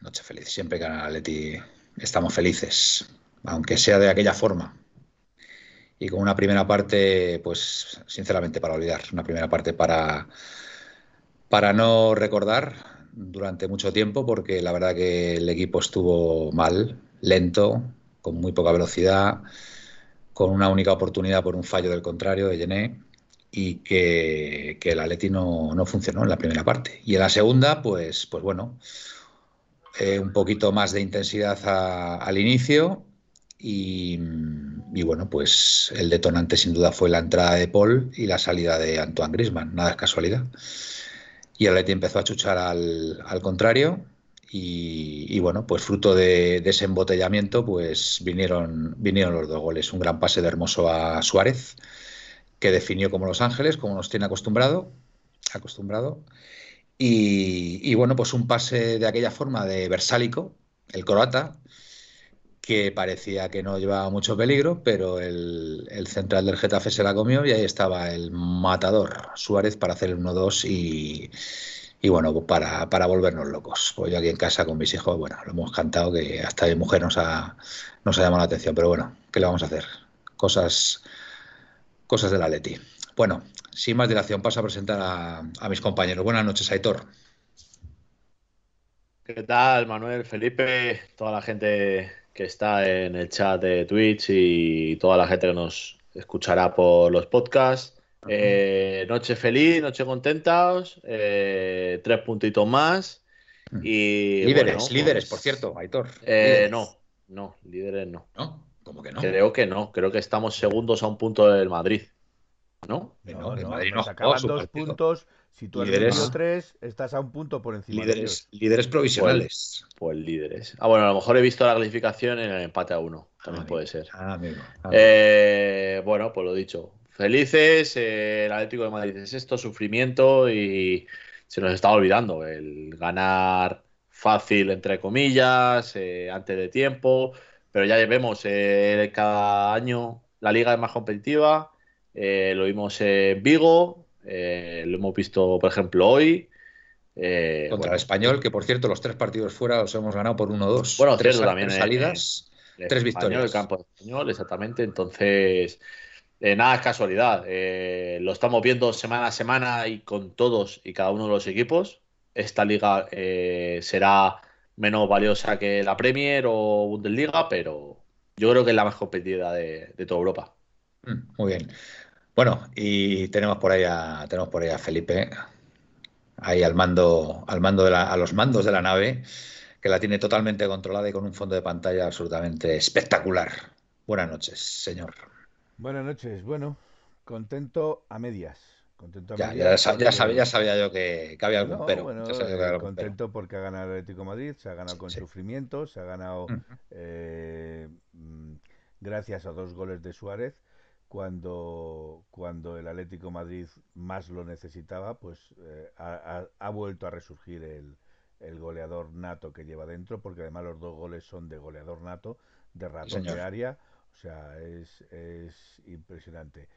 noche feliz. Siempre que gana Leti estamos felices, aunque sea de aquella forma. Y con una primera parte, pues sinceramente para olvidar, una primera parte para, para no recordar durante mucho tiempo, porque la verdad que el equipo estuvo mal, lento, con muy poca velocidad con una única oportunidad por un fallo del contrario de Gené y que, que el Atleti no, no, funcionó en la primera parte. Y en la segunda, pues, pues bueno, eh, un poquito más de intensidad al inicio y, bueno, pues el detonante sin duda fue la entrada de Paul y la salida de Antoine Grisman, nada es casualidad. Y el Atleti empezó a chuchar al, al contrario y, y, bueno, pues fruto de, de, ese embotellamiento, pues vinieron, vinieron los dos goles. Un gran pase de Hermoso a Suárez, que definió como Los Ángeles, como nos tiene acostumbrado. acostumbrado. Y, bueno, pues un pase de aquella forma de Versálico, el croata, que parecía que no llevaba mucho peligro, pero el, central del Getafe se la comió y ahí estaba el matador Suárez para hacer el 1-2 y y bueno, para, para, volvernos locos. Pues yo aquí en casa con mis hijos, bueno, lo hemos cantado que hasta mi mujer nos ha, nos ha llamado la atención, pero bueno, ¿qué le vamos a hacer? Cosas, cosas de la Leti. Bueno, sin más dilación, paso a presentar a, a mis compañeros. Buenas noches, Aitor. ¿Qué tal, Manuel, Felipe, toda la gente que está en el chat de Twitch y toda la gente que nos escuchará por los podcasts? Eh, noche feliz, noche contentos, eh, tres puntitos más. Y, líderes, bueno, líderes, pues, por cierto, Aitor. Eh, no, no, líderes no. ¿No? ¿Cómo que no? Creo que no, creo que estamos segundos a un punto del Madrid. ¿No? No, no, Madrid no acaban dos partido. puntos. Si tú has líderes, tres, estás a un punto por encima líderes, de ellos. Líderes provisionales. Pues, pues, líderes. Ah, bueno, a lo mejor he visto la clasificación en el empate a uno. También ah, puede ser. Ah, amigo. Ah, eh, bueno, pues lo dicho felices. Eh, el Atlético de Madrid es esto, sufrimiento y se nos está olvidando el ganar fácil, entre comillas, eh, antes de tiempo. Pero ya vemos, eh, cada año la liga es más competitiva. Eh, lo vimos en Vigo, eh, lo hemos visto, por ejemplo, hoy. Contra bueno, el español, que por cierto, los tres partidos fuera los hemos ganado por 1-2. Bueno, tres, también, tres salidas, tres victorias. El campo español, exactamente. Entonces. Eh, nada es casualidad. Eh, lo estamos viendo semana a semana y con todos y cada uno de los equipos. Esta liga eh, será menos valiosa que la Premier o Bundesliga, pero yo creo que es la más competida de, de toda Europa. Mm, muy bien. Bueno, y tenemos por ahí a, tenemos por ahí a Felipe, ahí al mando, al mando de la, a los mandos de la nave, que la tiene totalmente controlada y con un fondo de pantalla absolutamente espectacular. Buenas noches, señor. Buenas noches. Bueno, contento a medias. Contento a ya, medias ya, ya, sabía, ya, sabía, yo que, que había algún no, pero. Bueno, ya eh, algún contento pero. porque ha ganado el Atlético Madrid, se ha ganado con Sí. sufrimiento, se ha ganado eh, mm, gracias a dos goles de Suárez. Cuando, cuando el Atlético Madrid más lo necesitaba, pues eh, ha, ha- vuelto a resurgir el, el goleador nato que lleva dentro, porque además los dos goles son de goleador nato, de ratón de área. O sea, es, es impresionante.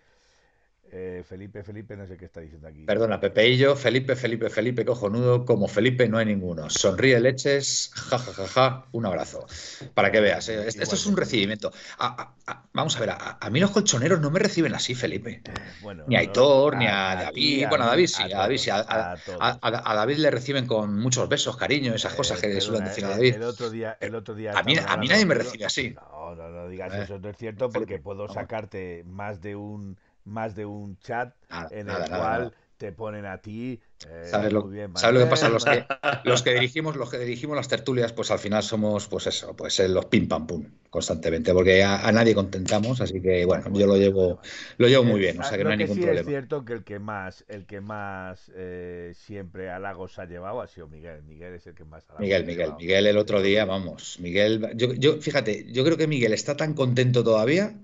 Eh, Felipe, Felipe, no sé qué está diciendo aquí. Perdona, Pepe y yo, Felipe, Felipe, Felipe, cojonudo, como Felipe no hay ninguno. Sonríe leches, ja, ja, ja, ja, un abrazo. Para que veas, eh, esto, esto es un recibimiento. A- a- a- vamos a ver, a, mí los colchoneros no me reciben así, Felipe. Bueno, Ni a no, Aitor, ni a, David. bueno, a David sí, a, David sí. A, David le reciben con muchos besos, cariño, esas cosas Eh, que le suelen decir a David. El otro día, el otro día A mí- mí nadie me recibe así. No, no, no digas Eh, eso, no es cierto, porque puedo sacarte más de un más de un chat Nada, en el nada, cual nada. te ponen a ti. Eh, ¿Sabes lo, muy bien, ¿sabes lo que pasa? Los que, los que dirigimos, los que dirigimos las tertulias, pues al final somos, pues eso, pues los pim pam pum, constantemente, porque a, a nadie contentamos, así que bueno, yo lo llevo, lo llevo muy Eh, bien, o sea que lo no hay ningún sí problema. es cierto que el que más, el que más eh, siempre halagos ha llevado ha sido Miguel. Miguel es el que más halagos Miguel, ha Miguel, llevado. Miguel el otro día, vamos, Miguel, yo, yo, fíjate, yo creo que Miguel está tan contento todavía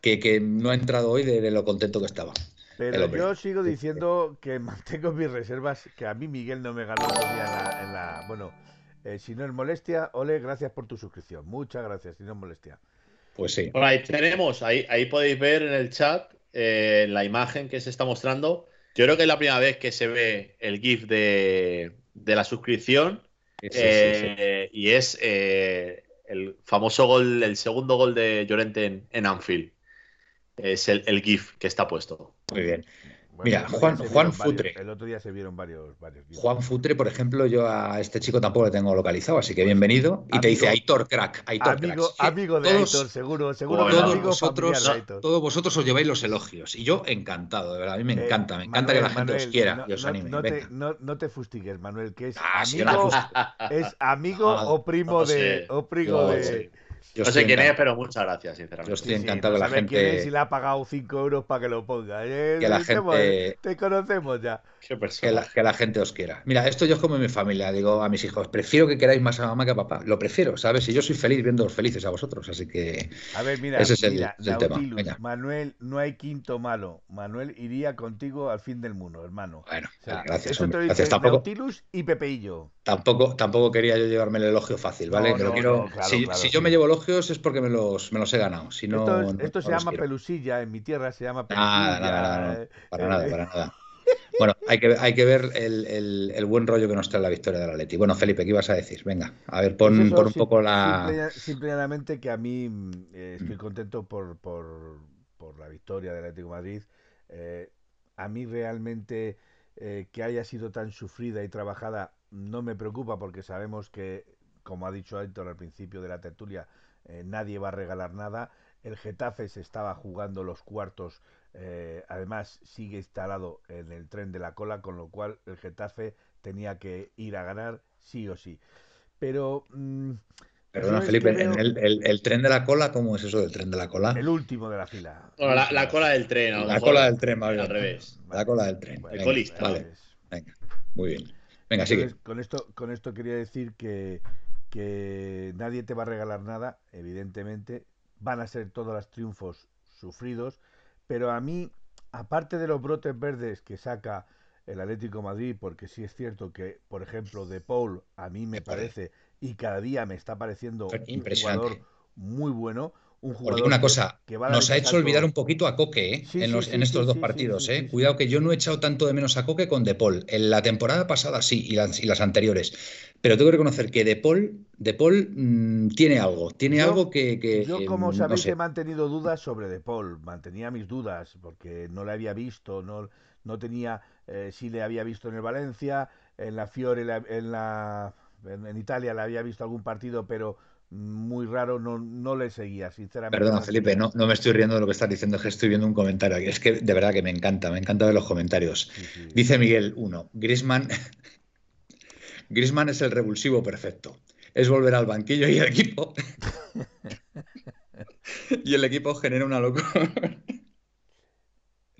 que, que no ha entrado hoy de, de lo contento que estaba. Pero yo sigo diciendo que mantengo mis reservas, que a mí Miguel no me ganó en la... en la- bueno, eh, si no es molestia, Ole, gracias por tu suscripción. Muchas gracias, si no es molestia. Pues sí. Bueno, ahí tenemos, ahí, ahí podéis ver en el chat eh, la imagen que se está mostrando. Yo creo que es la primera vez que se ve el GIF de, de la suscripción. Sí, sí, sí, sí. eh, Y es eh, el famoso gol, el segundo gol de Llorente en, en Anfield. Es el, el GIF que está puesto. Muy bien. Bueno, Mira, Juan- Juan varios- Futre. el otro día se vieron varios... varios. Juan Futre, por ejemplo, yo a este chico tampoco le tengo localizado, así que bienvenido. Y te dice Aitor Crack, Aitor Amigo, Crack. amigo de todos, Aitor, seguro, seguro Bueno, todos amigo vosotros, familiar de Aitor. todos vosotros os lleváis los elogios. Y yo encantado, de verdad. A mí me Eh, encanta, me encanta Manuel, que la gente os quiera no, y os anime. no te, Venga. no- no te fustigues, Manuel, que es Ah, amigo, me es amigo Ah, o primo no de, sé. o primo de. Yo no sé quién es, pero muchas gracias, sinceramente. Yo estoy Sí, sí, encantado no que la sabe quién es gente. y le ha pagado 5 euros para que lo ponga. Eh, Que la gente- Te conocemos ya. Qué Que la, que la gente os quiera. Mira, esto yo es como en mi familia, digo a mis hijos, prefiero que queráis más a mamá que a papá. Lo prefiero, ¿sabes? Y yo soy feliz viéndoos felices a vosotros, así que A ver, mira, Ese es el- mira, el tema, venga. Manuel, no hay quinto malo. Manuel iría contigo al fin del mundo, hermano. bueno, O sea, gracias, eso te lo gracias. dice Nautilus y Pepeillo. Tampoco, tampoco quería yo llevarme el elogio fácil, ¿vale? No, que lo no, quiero. no, claro, si, claro, si sí. yo me llevo elogios es porque me los, me los he ganado. Si no, esto es- esto se llama quiero. pelusilla, en mi tierra se llama pelusilla. Nada, nada, nada, eh, para nada, para nada. Bueno, hay que, hay que ver el, el- el buen rollo que nos trae la victoria del Atleti. Bueno, Felipe, ¿qué ibas a decir? Venga, a ver, pon, Pues eso, pon un sim- poco la. Simple, simple llanamente que a mí mm, eh, estoy contento por, por, por la victoria del Atlético de Madrid. Eh, a mí realmente eh, que haya sido tan sufrida y trabajada no me preocupa porque sabemos que, como ha dicho Héctor al principio de la tertulia, eh, nadie va a regalar nada. El Getafe se estaba jugando los cuartos, eh, además sigue instalado en el tren de la cola, con lo cual el Getafe tenía que ir a ganar sí o sí. Pero mm, Perdona, Felipe, en el, el- el tren de la cola, ¿cómo es eso del tren de la cola? el último de la fila. Bueno, la, la cola del tren, a lo La mejor. cola del tren, más bien. Al revés. La cola del tren. El colista. Vale, venga, muy bien. Venga, sigue. entonces, con esto, con esto quería decir que, que nadie te va a regalar nada, evidentemente. Van a ser todos los triunfos sufridos, pero a mí, aparte de los brotes verdes que saca el Atlético de Madrid, porque sí es cierto que, por ejemplo, De Paul a mí me parece y cada día me está pareciendo un jugador muy bueno, un Os jugador digo una cosa, que va a dar nos ha hecho olvidar un poquito a Coque ¿eh? Sí, en, sí, los- sí, en estos sí, dos partidos. ¿eh? Cuidado que yo no he echado tanto de menos a Coque con De Paul. En la temporada pasada sí, y las, y las anteriores. Pero tengo que reconocer que De Paul, De Paul mm, tiene algo, tiene Yo- algo que, que, Yo, eh, como no sabéis, sé. he mantenido dudas sobre De Paul. Mantenía mis dudas porque no le había visto, no, no tenía. Eh, sí le había visto en el Valencia, en la Fiore, la- en la en, en Italia le había visto algún partido, pero muy raro, no, no le seguía, sinceramente. Perdona, Felipe, no, no me estoy riendo de lo que estás diciendo, es que estoy viendo un comentario aquí. Es que de verdad que me encanta, me encanta ver los comentarios. Sí, sí. Dice Miguel 1, Grisman, Grisman es el revulsivo perfecto. Es volver al banquillo y el equipo. y el equipo genera una locura.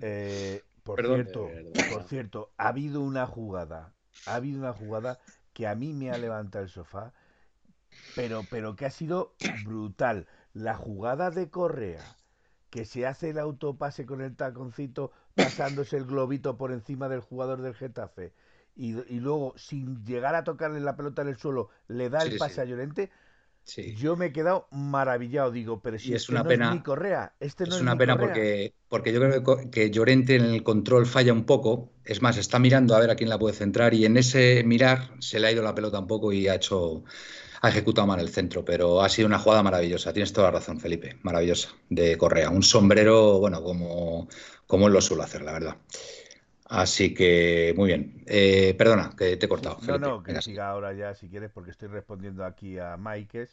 Eh, por Perdón. cierto, por cierto, ha habido una jugada, ha habido una jugada que a mí me ha levantado el sofá, pero, pero que ha sido brutal. La jugada de Correa, que se hace el autopase con el taconcito, pasándose el globito por encima del jugador del Getafe, y, y luego, sin llegar a tocarle la pelota en el suelo, le da Sí, el sí, pase sí. a Llorente. Yo me he quedado maravillado, digo, pero si es una pena, Correa, este no es, una pena porque, porque yo creo que, Llorente en el control falla un poco. Es más, está mirando a ver a quién la puede centrar y en ese mirar se le ha ido la pelota un poco y ha hecho ha ejecutado mal el centro, pero ha sido una jugada maravillosa. Tienes toda la razón, Felipe. Maravillosa de Correa. Un sombrero, bueno, como, como él lo suele hacer, la verdad. Así que, muy bien. Eh, perdona, que te he cortado. no, no, que siga ahora ya si quieres, porque estoy respondiendo aquí a Maikes,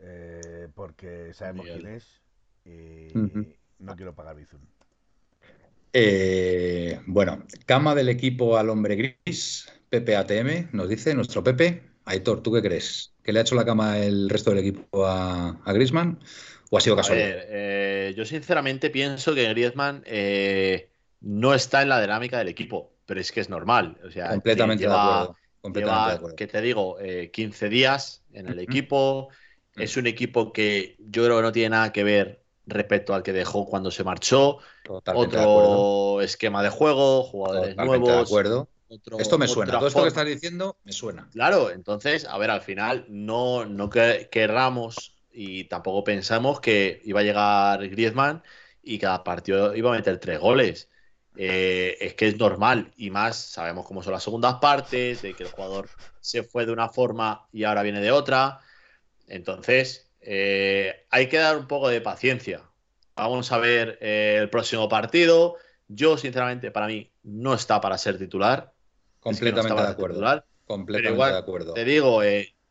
eh, porque sabemos quién es y no quiero pagar Bizum. Eh, bueno, cama del equipo al hombre gris, Pepe ATM, nos dice nuestro Pepe. Aitor, ¿tú qué crees? ¿Que le ha hecho la cama el resto del equipo a, a Grisman? ¿O ha sido casual? yo sinceramente pienso que Griezmann no está en la dinámica del equipo, pero es que es normal. O sea, completamente, de acuerdo, completamente Que te digo, 15 eh, días en el equipo. Es un equipo que yo creo que no tiene nada que ver respecto al que dejó cuando se marchó. otro esquema de juego, jugadores nuevos. De acuerdo. Esto me suena, todo esto que estás diciendo me suena. Claro, entonces, a ver, al final no, no querramos y tampoco pensamos que iba a llegar Griezmann y cada partido iba a meter tres goles. Eh, es que es normal y más sabemos cómo son las segundas partes, de que el jugador se fue de una forma y ahora viene de otra. Entonces, eh, hay que dar un poco de paciencia. Vamos a ver eh, el próximo partido. Yo, sinceramente, para mí no está para ser titular. Completamente de acuerdo. Completamente de acuerdo. Te digo,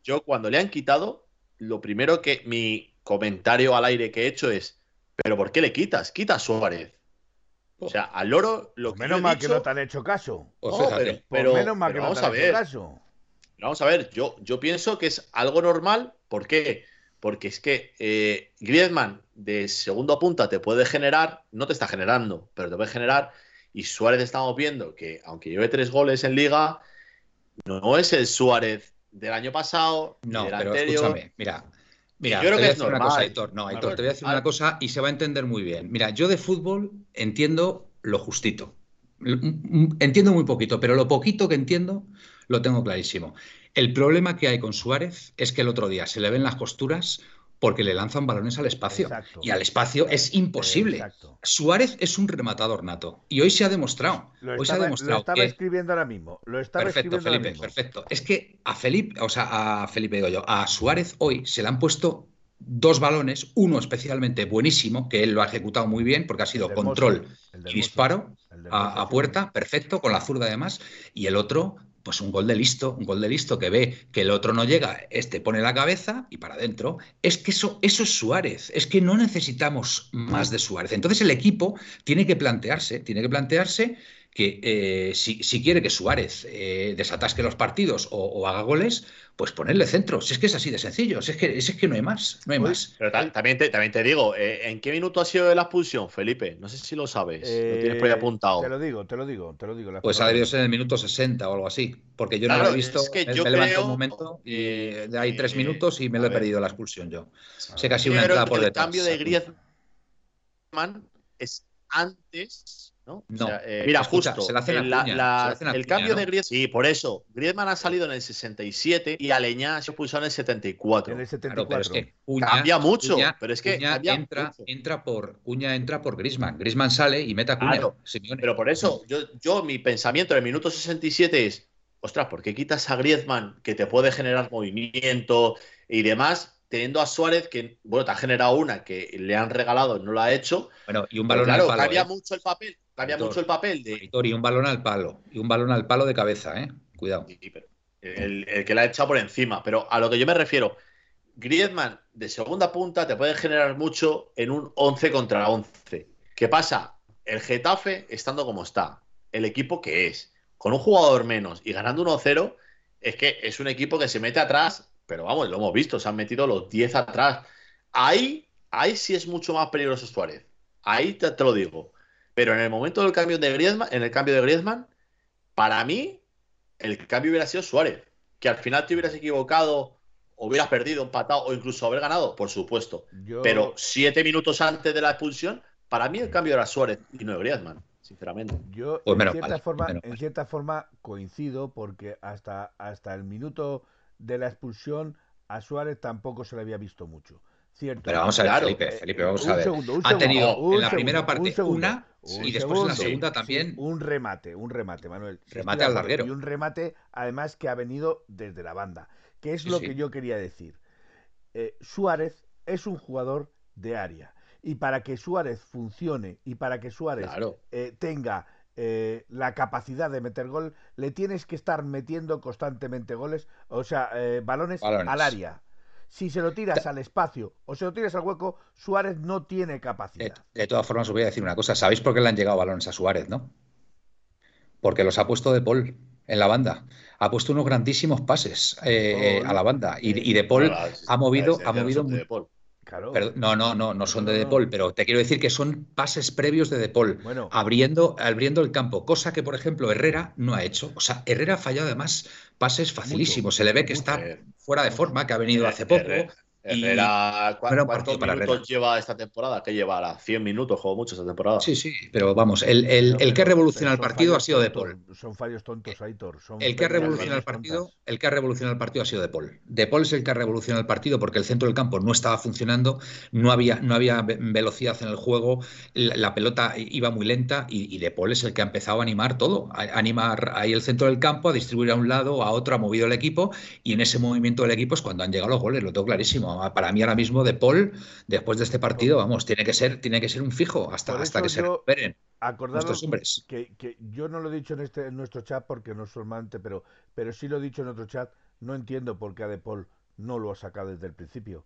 yo cuando le han quitado, lo primero que mi comentario al aire que he hecho es, pero ¿por qué le quitas? Quita a Suárez. O sea, al loro lo que Menos mal que no te han hecho caso. pero, menos mal que no te han hecho caso. Vamos a ver, yo, yo pienso que es algo normal. ¿Por qué? Porque es que eh, Griezmann de segundo punta te puede generar, no te está generando, pero te puede generar. Y Suárez estamos viendo que, aunque lleve tres goles en liga, no es el Suárez del año pasado. No, pero escúchame, mira, Mira, yo creo que es normal. Una cosa, Aitor. No, Aitor, te voy a decir una cosa y se va a entender muy bien. Mira, yo de fútbol entiendo lo justito. Entiendo muy poquito, pero lo poquito que entiendo lo tengo clarísimo. El problema que hay con Suárez es que el otro día se le ven las costuras porque le lanzan balones al espacio. Y al espacio es imposible. Suárez es un rematador nato. Y hoy se ha demostrado. Lo hoy estaba, se ha demostrado. Lo estaba escribiendo ahora mismo. Lo estaba perfecto, Felipe, perfecto. Es que a Felipe, o sea, a Felipe digo yo, a Suárez hoy se le han puesto dos balones, uno especialmente buenísimo, que él lo ha ejecutado muy bien porque ha sido control y disparo a, a, puerta, perfecto, con la zurda además, y el otro pues un gol de listo, un gol de listo que ve que el otro no llega, este pone la cabeza y para adentro. Es que eso, eso es Suárez, es que no necesitamos más de Suárez. Entonces el equipo tiene que plantearse, tiene que plantearse que eh, si, quiere que Suárez eh, desatasque los partidos o, haga goles, pues ponerle centro. Si es que es así de sencillo, si es que, es que no hay más, no hay más. Pero también, te, también te digo, eh, ¿en qué minuto ha sido la expulsión, Felipe? No sé si lo sabes, lo tienes por ahí apuntado. Te lo digo, te lo digo, te lo digo. Pues ha debido ser en el minuto 60 o algo así, porque yo no lo he visto, es que me, yo un momento y de ahí tres minutos y me lo he perdido la expulsión yo. Sé que ha sido una entrada por detrás. El cambio de Griezmann es antes ¿no? Eh, mira, justo. Se el cambio de Griezmann. Sí, por eso. Griezmann ha salido en el 67 y Aleñá se puso en el 74. En el 74. cambia mucho. pero es que entra, entra por Cuña entra por Griezmann. Griezmann sale y mete a Cuña. pero por eso, yo, yo, mi pensamiento en el minuto 67 es: ostras, ¿por qué quitas a Griezmann que te puede generar movimiento y demás? teniendo a Suárez, que, bueno, te ha generado una que le han regalado y no lo ha hecho. Bueno, y un balón claro, al palo. Cambia ¿eh? mucho el papel. Cambia mucho el papel de. y un balón al palo. Y un balón al palo de cabeza, ¿eh? Cuidado. el, que le ha echado por encima. Pero a lo que yo me refiero, Griezmann de segunda punta te puede generar mucho en un 11 contra 11. ¿Qué pasa? El Getafe, estando como está, el equipo que es, con un jugador menos y ganando 1-0, es que es un equipo que se mete atrás pero vamos, lo hemos visto, se han metido los 10 atrás. Ahí, ahí sí es mucho más peligroso Suárez. Ahí te, lo digo. Pero en el momento del cambio de Griezmann, en el cambio de Griezmann, para mí, el cambio hubiera sido Suárez. Que al final te hubieras equivocado, hubieras perdido, empatado o incluso haber ganado, por supuesto. Pero siete minutos antes de la expulsión, para mí el cambio era Suárez y no Griezmann sinceramente. Yo pues en, cierta forma, en cierta forma coincido porque hasta, hasta el minuto de la expulsión a Suárez tampoco se le había visto mucho. Cierto. Pero vamos a ver, Claro, Felipe, eh, Felipe, vamos un a ver. segundo, un ha segundo, tenido un en la segundo, primera parte una un y después en la segundo. segunda Sí, también. un remate, un remate, Manuel. Remate al larguero. Y un remate, además, que ha venido desde la banda. Que es Sí, lo sí. que yo quería decir. Eh, Suárez es un jugador de área. Y para que Suárez funcione y para que Suárez Claro. eh, tenga eh, la capacidad de meter gol, le tienes que estar metiendo constantemente goles, o sea, eh, balones, Balones. al área. Si se lo tiras al espacio o se lo tiras al hueco, Suárez no tiene capacidad. de todas formas, os voy a decir una cosa. ¿Sabéis por qué le han llegado balones a Suárez, no? Porque los ha puesto De Paul en la banda. Ha puesto unos grandísimos pases eh, Oh, a la banda. Y, y De Paul ha movido, ha movido De Paul. Claro. No, no, no, no son de No, De no. Paul, pero te quiero decir que son pases previos de De Paul, Bueno. abriendo, abriendo el campo, cosa que, por ejemplo, Herrera no ha hecho. O sea, Herrera ha fallado además pases facilísimos. Se le ve que mucho. está fuera de forma, que ha venido hace poco. Herrera, ¿cu- no era un ¿cuántos partido para minutos Herrera. lleva esta temporada? ¿Qué llevará? 100 minutos, juego mucho esta temporada. Sí, sí, pero vamos, el, el- No, el que ha revolucionado el partido ha sido De Paul. Son fallos tontos, Aitor. Son El que ha revolucionado el tontas. partido, el que ha revolucionado el partido ha sido De Paul. De Paul es el que ha revolucionado el partido porque el centro del campo no estaba funcionando, no había, no había ve- velocidad en el juego, la, la pelota iba muy lenta y, y De Paul es el que ha empezado a animar todo, a, a animar ahí el centro del campo, a distribuir a un lado, a otro, ha movido el equipo y en ese movimiento del equipo es cuando han llegado los goles, lo tengo clarísimo. Para mí ahora mismo De Paul, después de este partido, vamos, tiene que ser, tiene que ser un fijo hasta, hasta que se recuperen Acordaros nuestros hombres. que, que yo no lo he dicho en este en nuestro chat porque no es formante, pero, pero sí lo he dicho en otro chat. No entiendo por qué a De Paul no lo ha sacado desde el principio.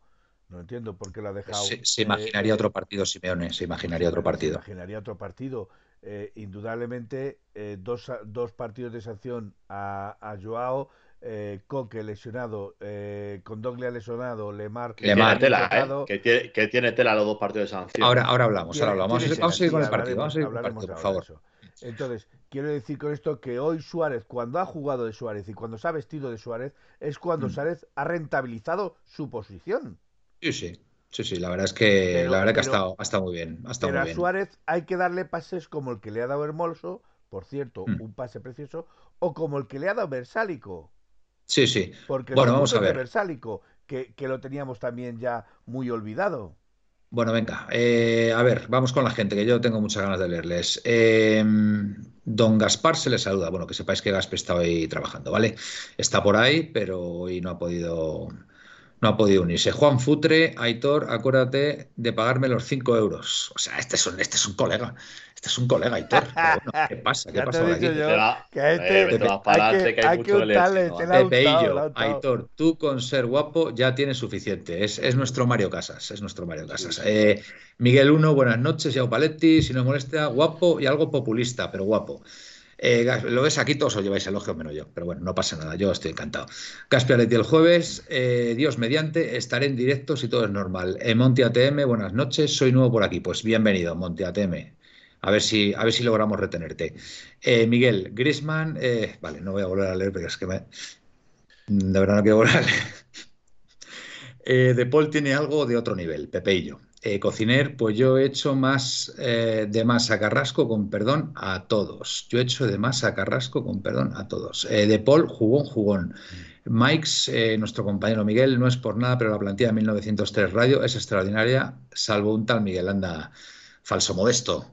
No entiendo por qué lo ha dejado. Se, se imaginaría eh, otro partido, Simeone, se imaginaría otro se partido. imaginaría otro partido. Eh, indudablemente, eh, dos, dos partidos de sanción a, a Joao, eh, Coque lesionado, eh, Condoglia lesionado, Lemar. Lemar. tela. ¿eh? Que tiene, que tiene tela los dos partidos de sanción. Ahora, ahora hablamos, ahora hablamos. Vamos a, seguir- vamos a seguir con el partido, vamos a seguir con el partido, por favor. eso. Entonces, quiero decir con esto que hoy Suárez, cuando ha jugado de Suárez y cuando se ha vestido de Suárez, es cuando Mm. Suárez ha rentabilizado su posición. Sí, sí, sí, sí, la verdad es que, Pero- la verdad que ha estado, ha estado muy bien, ha estado Pero muy a bien. Suárez hay que darle pases como el que le ha dado Hermoso, por cierto, Mm. un pase precioso, o como el que le ha dado Versálico. Sí, sí. Porque Bueno, vamos a ver. Versálico, que, que lo teníamos también ya muy olvidado. Bueno, venga, eh, a ver, vamos con la gente, que yo tengo muchas ganas de leerles. Eh, don Gaspar se le saluda. Bueno, que sepáis que Gaspar está hoy trabajando, ¿vale? Está por ahí, pero hoy no ha podido, no ha podido unirse. Juan Futre, Aitor, acuérdate de pagarme los 5 euros. O sea, este es un, este es un colega. Este es un colega, Aitor. Pero bueno, ¿qué pasa? ¿Qué Ya te pasa he por dicho aquí? yo que a eh, este vete más para hay adelante, que, que hay hay mucho untarle, no, Pepe. Aitor, tú con ser guapo ya tienes suficiente. Es, es nuestro Mario Casas, es nuestro Mario Casas. Eh, Miguel 1, buenas noches, Yao Paletti, si no molesta, guapo y algo populista, pero guapo. Eh, lo ves aquí, todos os lleváis elogios menos yo, pero bueno, no pasa nada, yo estoy encantado. Gaspialetti el jueves, eh, Dios mediante, estaré en directo si todo es normal. Eh, Monty ATM, buenas noches, soy nuevo por aquí, pues bienvenido, Monty ATM. A ver si, a ver si logramos retenerte. Eh, Miguel, Grisman, vale, no voy a volver a leer porque es que me, de verdad no quiero volver a leer. De Paul tiene algo de otro nivel, Pepeillo. Eh, cociner, pues yo he hecho más eh, de más a Carrasco con perdón a todos. Yo he hecho de más a Carrasco con perdón a todos. Eh, de Paul, jugón, jugón. Mikes, eh, nuestro compañero Miguel, no es por nada, pero la plantilla de 1903 Radio es extraordinaria, salvo un tal Miguel, anda, falso modesto.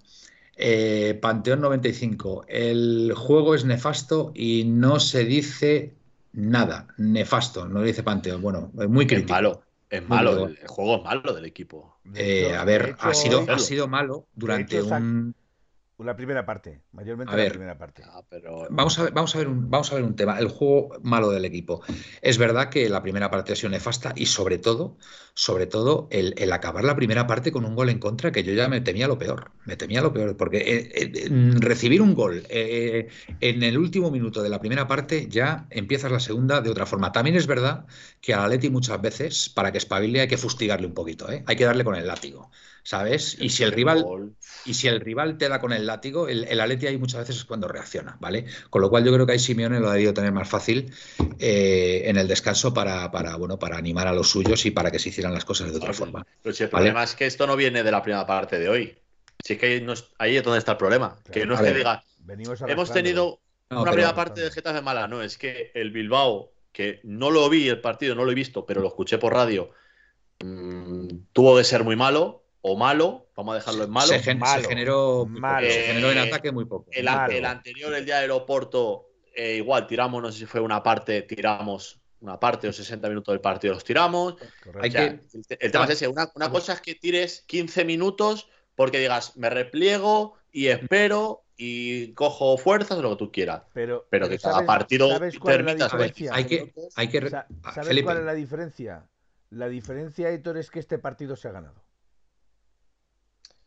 Panteón 95, el juego es nefasto y no se dice nada, nefasto, no dice Panteón, bueno, muy Es crítico. malo. Es malo. El, el juego es malo del equipo. De Eh, a ver, hecho, ha sido, ha sido malo durante hecho, sac- un... La primera parte, mayormente A la ver. primera parte. Ah, pero Vamos a ver, vamos a ver un, vamos a ver un tema, el juego malo del equipo. Es verdad que la primera parte ha sido nefasta y sobre todo, sobre todo el, el acabar la primera parte con un gol en contra que yo ya me temía lo peor, me temía lo peor, porque eh, eh, mm, recibir un gol eh, en el último minuto de la primera parte ya empiezas la segunda de otra forma. También es verdad que al Atleti muchas veces para que espabile hay que fustigarle un poquito, ¿eh? hay que darle con el látigo, ¿sabes? Y si el rival y si el rival te da con el látigo, el, el Atleti ahí muchas veces es cuando reacciona, ¿vale? Con lo cual yo creo que ahí Simeone lo ha debido tener más fácil eh, en el descanso para, para, bueno, para animar a los suyos y para que se hicieran las cosas de otra Vale. forma. Pero si el Vale. problema es que esto no viene de la primera parte de hoy. Si es que ahí, no es, ahí es donde está el problema. Que no es que ver. diga, Venimos hemos tenido No, una pero- primera parte de Getafe mala, no, es que el Bilbao que no lo vi el partido, no lo he visto, pero lo escuché por radio, mm, tuvo de ser muy malo o malo, vamos a dejarlo en malo. Se, gen- se Malo. generó, Malo. se generó en Eh, ataque muy poco. El, Malo. el anterior, el día del Oporto, eh, igual tiramos, no sé si fue una parte, tiramos una parte o 60 minutos del partido, los tiramos. Correcto. Hay O sea, que- el, te- el tema es ese. Una, una cosa es que tires 15 minutos porque digas, me repliego y espero y cojo fuerzas o lo que tú quieras. Pero, Pero que cada ¿sabes- partido ¿sabes cuál es la permitas diferencia? Hay que, hay que ah, ¿Sabes Felipe, cuál es la diferencia? La diferencia, Héctor, es que este partido se ha ganado.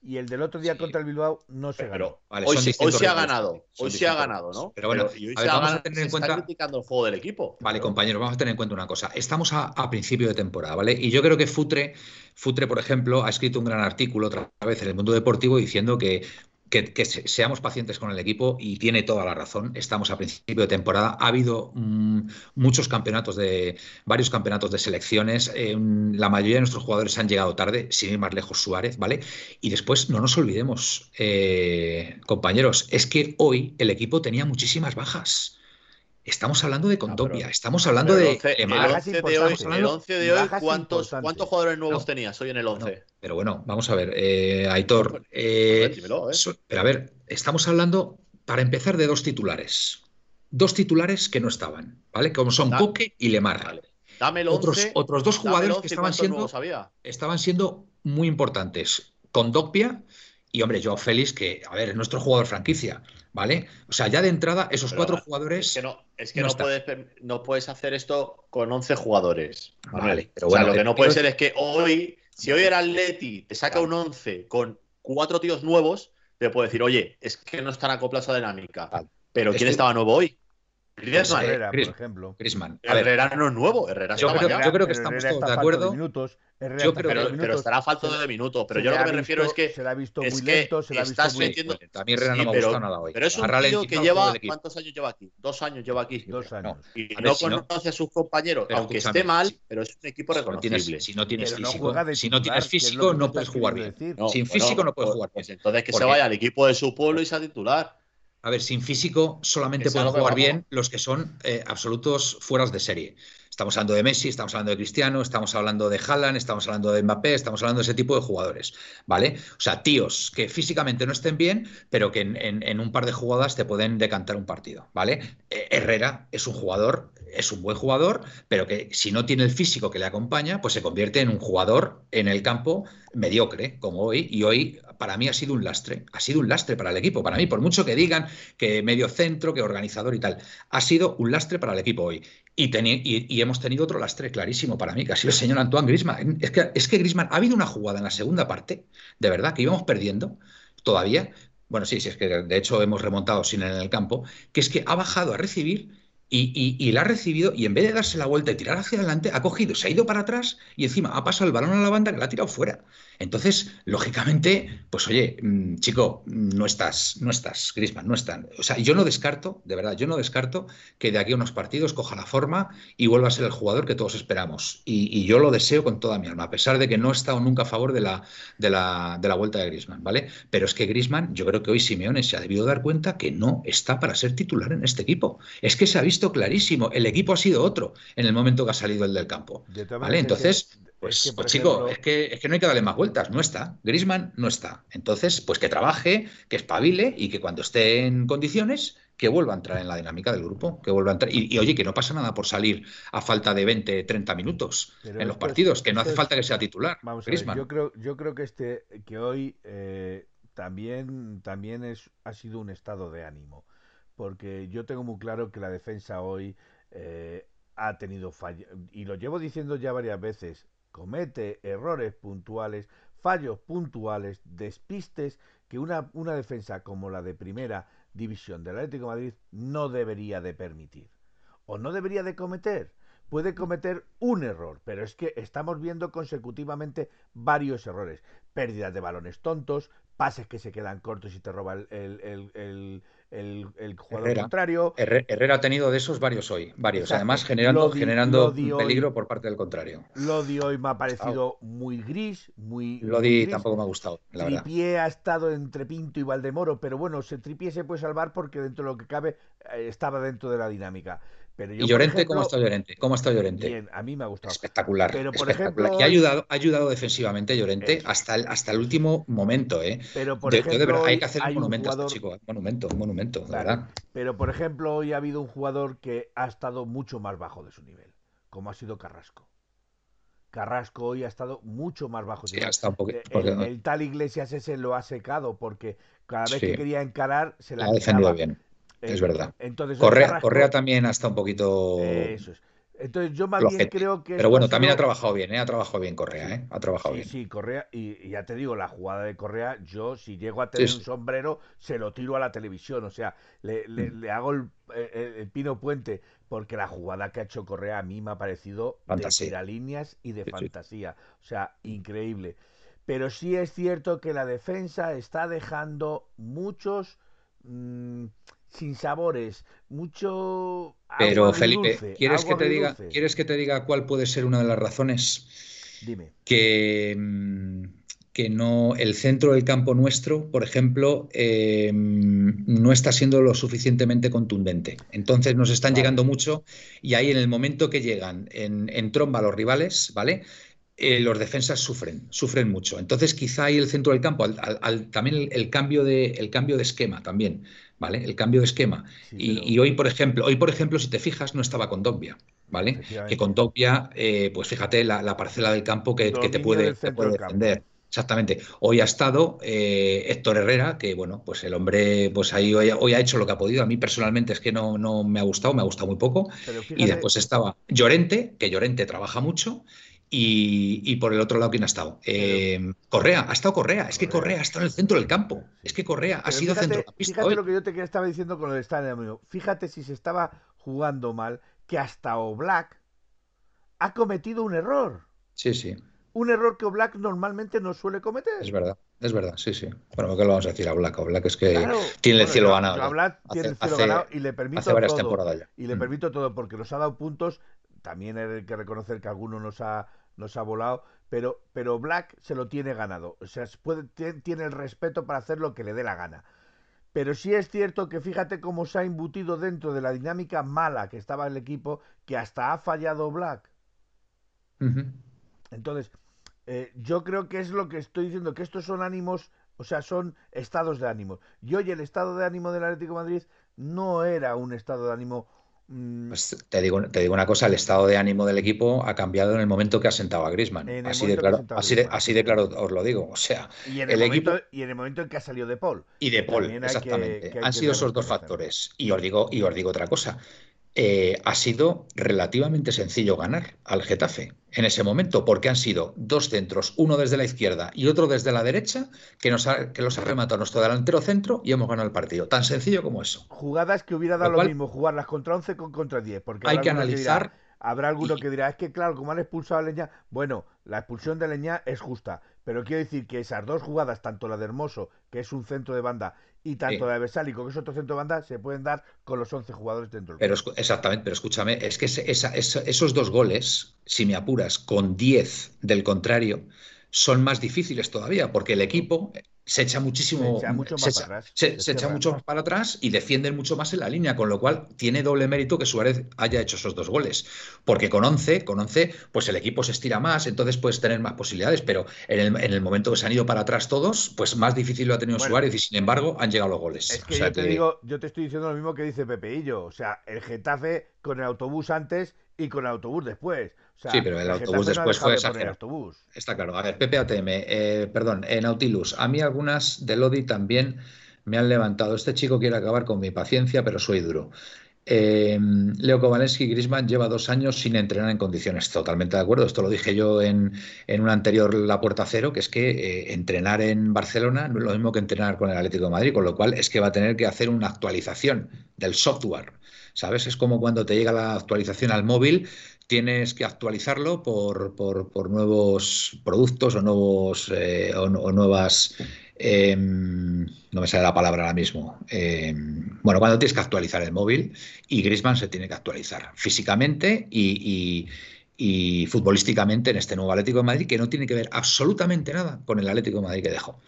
Y el del otro día Sí. contra el Bilbao no se ganó. Pero Vale, hoy, son sí- hoy distintos se ha ganado. Hoy se ha ganado. ¿no? Pero bueno, y hoy a se ver, ha vamos a tener se en está cuenta- criticando el juego del equipo. Vale, Pero- compañeros, vamos a tener en cuenta una cosa. Estamos a, a principio de temporada, ¿vale? Y yo creo que Futre, Futre, por ejemplo, ha escrito un gran artículo otra vez en el mundo deportivo diciendo que, que- que se- seamos pacientes con el equipo y tiene toda la razón. Estamos a principio de temporada. Ha habido mm, muchos campeonatos de, varios campeonatos de selecciones. eh, la mayoría de nuestros jugadores han llegado tarde, sin ir más lejos Suárez, ¿vale? Y después no nos olvidemos, eh, compañeros, es que hoy el equipo tenía muchísimas bajas. Estamos hablando de Condopia, pero- estamos hablando de 11, el Lemar, Bajas 11 de hoy, importantes. el 11 de hoy, Bajas ¿cuántos, importantes. ¿cuántos jugadores nuevos No. tenías hoy en el 11? Pero bueno, vamos a ver, eh, Aitor. eh, dímelo, ¿eh? so- pero a ver, estamos hablando, para empezar, de dos titulares. Dos titulares que no estaban, ¿vale? Como son Coque y Lemar. Vale. Dame el Otros- 11. otros dos jugadores 11 que estaban siendo-. Estaban siendo muy importantes. Con Dogbia y, hombre, Joao Félix, que, a ver, es nuestro jugador franquicia, ¿vale? O sea, ya de entrada, esos Pero, cuatro Es jugadores. que no, es que no puedes, no puedes hacer esto con 11 jugadores. Manuel. Vale, pero o sea, bueno, lo que no puede ser es que hoy, si hoy era Atleti, te saca un 11 con cuatro tíos nuevos, te puede decir, oye, es que no están acoplados a dinámica. Vale. Pero Es ¿quién estaba nuevo hoy? Griezmann. eh, Herrera, por ejemplo. Griezmann. A ver, Herrera no es nuevo, Herrera Yo creo- yo creo que estamos Herrera todos está de acuerdo. minutos, Yo creo pero, estará falto de minutos. Pero se yo lo que me refiero es que se le ha visto es muy lento, se le ha visto muy metiendo- a mí Herrera Sí, no me ha pero- gustado nada hoy. Pero es un tío que lleva. ¿Cuántos años lleva aquí? Dos años lleva aquí. dos años. Y A no si no- conoce a sus compañeros, aunque esté mal, pero es un equipo Si no tienes, reconocible. si no tienes no físico, si no tienes físico, no puedes jugar bien. No, Sin físico no puedes pues- jugar pues bien. entonces que ¿Por se vaya al equipo de su pueblo y sea titular. A ver, sin físico solamente pueden jugar bien los que son eh, absolutos fueras de serie. Estamos hablando de Messi, estamos hablando de Cristiano, estamos hablando de Haaland, estamos hablando de Mbappé, estamos hablando de ese tipo de jugadores, ¿vale? O sea, tíos que físicamente no estén bien, pero que en, en- en un par de jugadas te pueden decantar un partido, ¿vale? Eh, Herrera es un jugador, es un buen jugador, pero que si no tiene el físico que le acompaña, pues se convierte en un jugador en el campo mediocre, como hoy, y hoy para mí ha sido un lastre, ha sido un lastre para el equipo, para mí, por mucho que digan que medio centro, que organizador y tal, ha sido un lastre para el equipo hoy. Y, y, hemos tenido otro lastre clarísimo para mí, que ha sido el señor Antoine Griezmann. Es que, es que Griezmann, ha habido una jugada en la segunda parte, de verdad, que íbamos perdiendo todavía. Bueno, sí, sí, es que de hecho hemos remontado sin él en el campo, que es que ha bajado a recibir y, y- y la ha recibido y en vez de darse la vuelta y tirar hacia adelante, ha cogido, se ha ido para atrás y encima ha pasado el balón a la banda que la ha tirado fuera. Entonces, lógicamente, pues oye, mm, chico, no estás, no estás, Griezmann, no están. O sea, yo no descarto, de verdad, yo no descarto que de aquí a unos partidos coja la forma y vuelva a ser el jugador que todos esperamos. Y, y yo lo deseo con toda mi alma, a pesar de que no he estado nunca a favor de la, de la, de la vuelta de Griezmann, ¿vale? Pero es que Griezmann, yo creo que hoy Simeone se ha debido dar cuenta que no está para ser titular en este equipo. Es que se ha visto clarísimo, el equipo ha sido otro en el momento que ha salido el del campo. ¿Vale? que- Entonces, pues, es que, chico, es que, es que no hay que darle más vueltas, no está. Griezmann no está. Entonces, pues que trabaje, que espabile y que cuando esté en condiciones, que vuelva a entrar en la dinámica del grupo, que vuelva a entrar. Y, y, oye, que no pasa nada por salir a falta de 20, 30 minutos Pero en los es- partidos, que no hace es- falta que sea titular. Vamos a ver, yo creo, yo creo que este, que hoy eh, también, también es, ha sido un estado de ánimo, porque yo tengo muy claro que la defensa hoy eh, ha tenido fallos, y lo llevo diciendo ya varias veces, comete errores puntuales, fallos puntuales, despistes que una, una defensa como la de primera división del Atlético de Madrid no debería de permitir, o no debería de cometer puede cometer un error, pero es que estamos viendo consecutivamente varios errores. Pérdidas de balones tontos, pases que se quedan cortos y te roba el, el, el- jugador Herrera. contrario. Herre- Herrera ha tenido de esos varios hoy, varios, Exacto. además generando, di- generando hoy. peligro por parte del contrario. Lodi hoy me ha parecido muy gris, muy, Lodi gris. tampoco me ha gustado, la verdad. Tripié ha estado entre Pinto y Valdemoro, pero bueno, se Tripié se puede salvar porque dentro de lo que cabe eh, estaba dentro de la dinámica. ¿Y Llorente cómo ha estado Llorente? ¿Cómo ha estado Llorente? Bien, a mí me ha gustado. Espectacular. Pero por ejemplo. Y ha ayudado, ha ayudado defensivamente Llorente hasta, el, hasta el último momento, ¿eh? Pero por ejemplo. hay que hacer un monumento a este chico. Un monumento, un monumento, verdad. Pero por ejemplo, hoy ha habido un jugador que ha estado mucho más bajo de su nivel, como ha sido Carrasco. Carrasco hoy ha estado mucho más bajo. Sí, hasta un poquito, eh, el, tal Iglesias ese lo ha secado porque cada vez que quería encarar se la ha defendido bien es verdad. Entonces, Correa, también hasta un poquito. Eso es. Entonces yo más bien creo que. Pero bueno, también ha trabajado bien, ¿eh? Ha trabajado bien Correa, ¿eh? Ha trabajado bien. Sí, Correa, y, ya te digo, la jugada de Correa, yo si llego a tener un sombrero, se lo tiro a la televisión. O sea, le, le, hago el, pino puente, porque la jugada que ha hecho Correa a mí me ha parecido fantasía. de líneas y de fantasía. O sea, increíble. Pero sí es cierto que la defensa está dejando muchos. Mm, sin sabores, mucho. Pero Felipe, ¿quieres que te diga, ¿quieres que te diga cuál puede ser una de las razones? Dime. Que, mm, que no el centro del campo nuestro, por ejemplo, em, no está siendo lo suficientemente contundente. Entonces nos están llegando mucho y ahí en el momento que llegan en, en tromba los rivales, ¿vale? Eh, los defensas sufren, sufren mucho. Entonces, quizá ahí el centro del campo, también el, cambio de, el cambio de esquema también, ¿vale? El cambio de esquema. y, hoy, por ejemplo, hoy, por ejemplo, si te fijas, no estaba con Dogbia, ¿vale? Que con Dogbia, eh, pues fíjate la, parcela del campo que, te puede, defender. Exactamente. Hoy ha estado eh, Héctor Herrera, que bueno, pues el hombre, pues ahí hoy, ha hecho lo que ha podido. A mí personalmente es que no, no me ha gustado, me ha gustado muy poco. Y después estaba Llorente, que Llorente trabaja mucho, y, por el otro lado, ¿quién ha estado? Eh, Correa, ha estado Correa. Es que Correa ha estado en el centro del campo. Es que Correa ha sido centrocampista. Fíjate lo que yo te estaba diciendo con el estadio. Fíjate si se estaba jugando mal, que hasta Oblak ha cometido un error. Sí, sí. Un error que Oblak normalmente no suele cometer. Es verdad, es verdad, sí, sí. Bueno, ¿qué lo vamos a decir a Oblak? Oblak es que tiene el cielo ganado. Oblak tiene el cielo ganado y le permito todo. Y le mm. permito todo porque nos ha dado puntos. También hay que reconocer que alguno nos ha nos ha volado, pero, pero Black se lo tiene ganado. O sea, puede, tiene el respeto para hacer lo que le dé la gana. Pero sí es cierto que fíjate cómo se ha embutido dentro de la dinámica mala que estaba el equipo, que hasta ha fallado Black. Entonces, eh, yo creo que es lo que estoy diciendo, que estos son ánimos, o sea, son estados de ánimo. Y hoy el estado de ánimo del Atlético de Madrid no era un estado de ánimo. Pues te, digo, te digo una cosa, el estado de ánimo del equipo ha cambiado en el momento que ha sentado a Grisman. Así de, claro, así, de, así de claro os lo digo. O sea, y en el, equipo... y en el momento en que ha salido de Paul. Y de Paul, exactamente. Han sido esos dos factores. Y os digo, y os digo otra cosa. Eh, ha sido relativamente sencillo ganar al Getafe en ese momento, porque han sido dos centros, uno desde la izquierda y otro desde la derecha, que, nos que los ha rematado nuestro delantero centro y hemos ganado el partido. Tan sencillo como eso. Jugadas que hubiera dado lo, mismo jugarlas contra 11 con contra 10. Porque hay que analizar. Habrá alguno que dirá, es que claro, como han expulsado a Leña, bueno, la expulsión de Leña es justa, pero quiero decir que esas dos jugadas, tanto la de Hermoso, que es un centro de banda, y tanto la de Besálico, que es otro centro de banda, se pueden dar con los 11 jugadores dentro del pero Exactamente, pero escúchame, es que esos dos goles, si me apuras, con 10 del contrario, son más difíciles todavía, porque el equipo se echa muchísimo se echa mucho más, para, atrás. Se, echa mucho más para atrás y defienden mucho más en la línea, con lo cual tiene doble mérito que Suárez haya hecho esos dos goles, porque con 11, con 11 pues el equipo se estira más, entonces puedes tener más posibilidades, pero en el, en el momento que se han ido para atrás todos, pues más difícil lo ha tenido Suárez y sin embargo han llegado los goles. Es que yo te digo, yo te estoy diciendo lo mismo que dice Pepeillo, o sea, el Getafe con el autobús antes y con el autobús después sí, pero el, autobús después fue exagerado. Está claro. A ver, PPATM, eh, perdón, en Nautilus. A mí algunas de Lodi también me han levantado. Este chico quiere acabar con mi paciencia, pero soy duro. Eh, Leo Kowalski Grisman lleva dos años sin entrenar en condiciones. Totalmente de acuerdo. Esto lo dije yo en, un anterior La Puerta Cero, que es que eh, entrenar en Barcelona no es lo mismo que entrenar con el Atlético de Madrid, con lo cual es que va a tener que hacer una actualización del software. ¿Sabes? Es como cuando te llega la actualización al móvil tienes que actualizarlo por, por, nuevos productos o, nuevos, eh, o, nuevas... Em, no me sale la palabra ahora mismo. Em, bueno, cuando tienes que actualizar el móvil y Grisman se tiene que actualizar físicamente y, y, futbolísticamente en este nuevo Atlético de Madrid que no tiene que ver absolutamente nada con el Atlético de Madrid que dejó.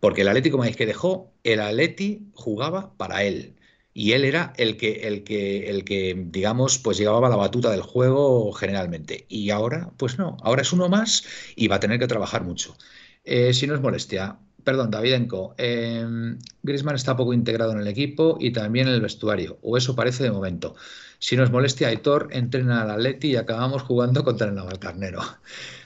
Porque el Atlético de Madrid que dejó, el Atleti jugaba para él Y él era el que, el que, el que, digamos, pues llevaba la batuta del juego generalmente. Y ahora, pues no, ahora es uno más y va a tener que trabajar mucho. Eh, si no es molestia, perdón, Davidenko, eh, Griezmann está poco integrado en el equipo y también en el vestuario, o eso parece de momento. Si nos molestia, Aitor entrena al Atleti y acabamos jugando contra el Navalcarnero.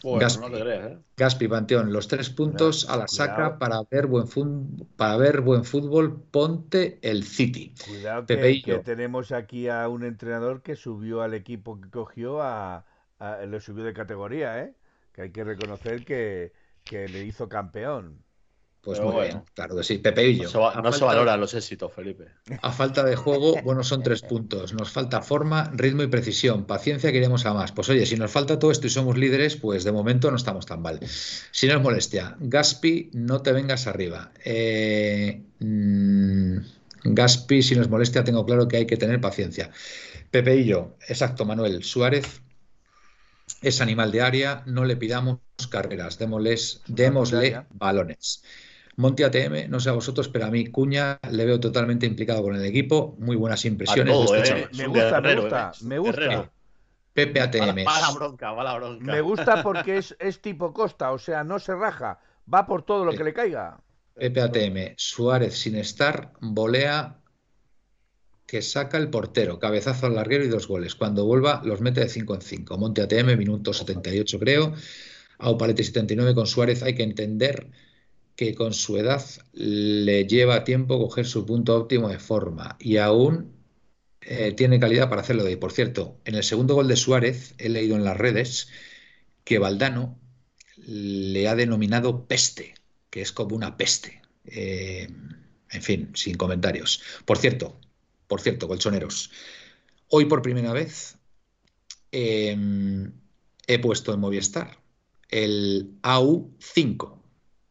Bueno, Gaspi, no creas, ¿eh? Gaspi, Panteón, los tres puntos a la saca Cuidado. para ver buen fútbol, para ver buen fútbol, ponte el City. Cuidado que, tenemos aquí a un entrenador que subió al equipo que cogió a, a- lo subió de categoría, ¿eh? Que hay que reconocer que, que le hizo campeón. Pues Pero muy bueno. bien, claro que sí. Pepe y yo. No se, va- no se los éxitos, Felipe. A falta de juego, bueno, son tres puntos. Nos falta forma, ritmo y precisión. Paciencia, que iremos a más. Pues oye, si nos falta todo esto y somos líderes, pues de momento no estamos tan mal. Si no es molestia, Gaspi, no te vengas arriba. Eh, mm, Gaspi, si nos molestia, tengo claro que hay que tener paciencia. Pepe y yo, exacto, Manuel. Suárez es animal de área, no le pidamos carreras, démosles, démosle área. balones. Monti ATM, no sé a vosotros, pero a mí Cuña le veo totalmente implicado con el equipo. Muy buenas impresiones todo, de este eh. Me gusta, me guerrero, gusta, eh. me gusta. Pepe ATM. la, va la bronca, va la bronca. Me gusta porque es, es tipo Costa, o sea, no se raja, va por todo lo que le caiga. Pepe ATM. Suárez sin estar, volea que saca el portero, cabezazo al larguero y dos goles. Cuando vuelva los mete de 5 en 5. Monte ATM, minuto 78 creo. Aupalete 79 con Suárez. Hay que entender que con su edad le lleva tiempo coger su punto óptimo de forma y aún eh, tiene calidad para hacerlo de ahí. Por cierto, en el segundo gol de Suárez he leído en las redes que Valdano le ha denominado peste, que es como una peste. Eh, en fin, sin comentarios. Por cierto, por cierto, colchoneros, hoy por primera vez eh, he puesto en Movistar el AU5,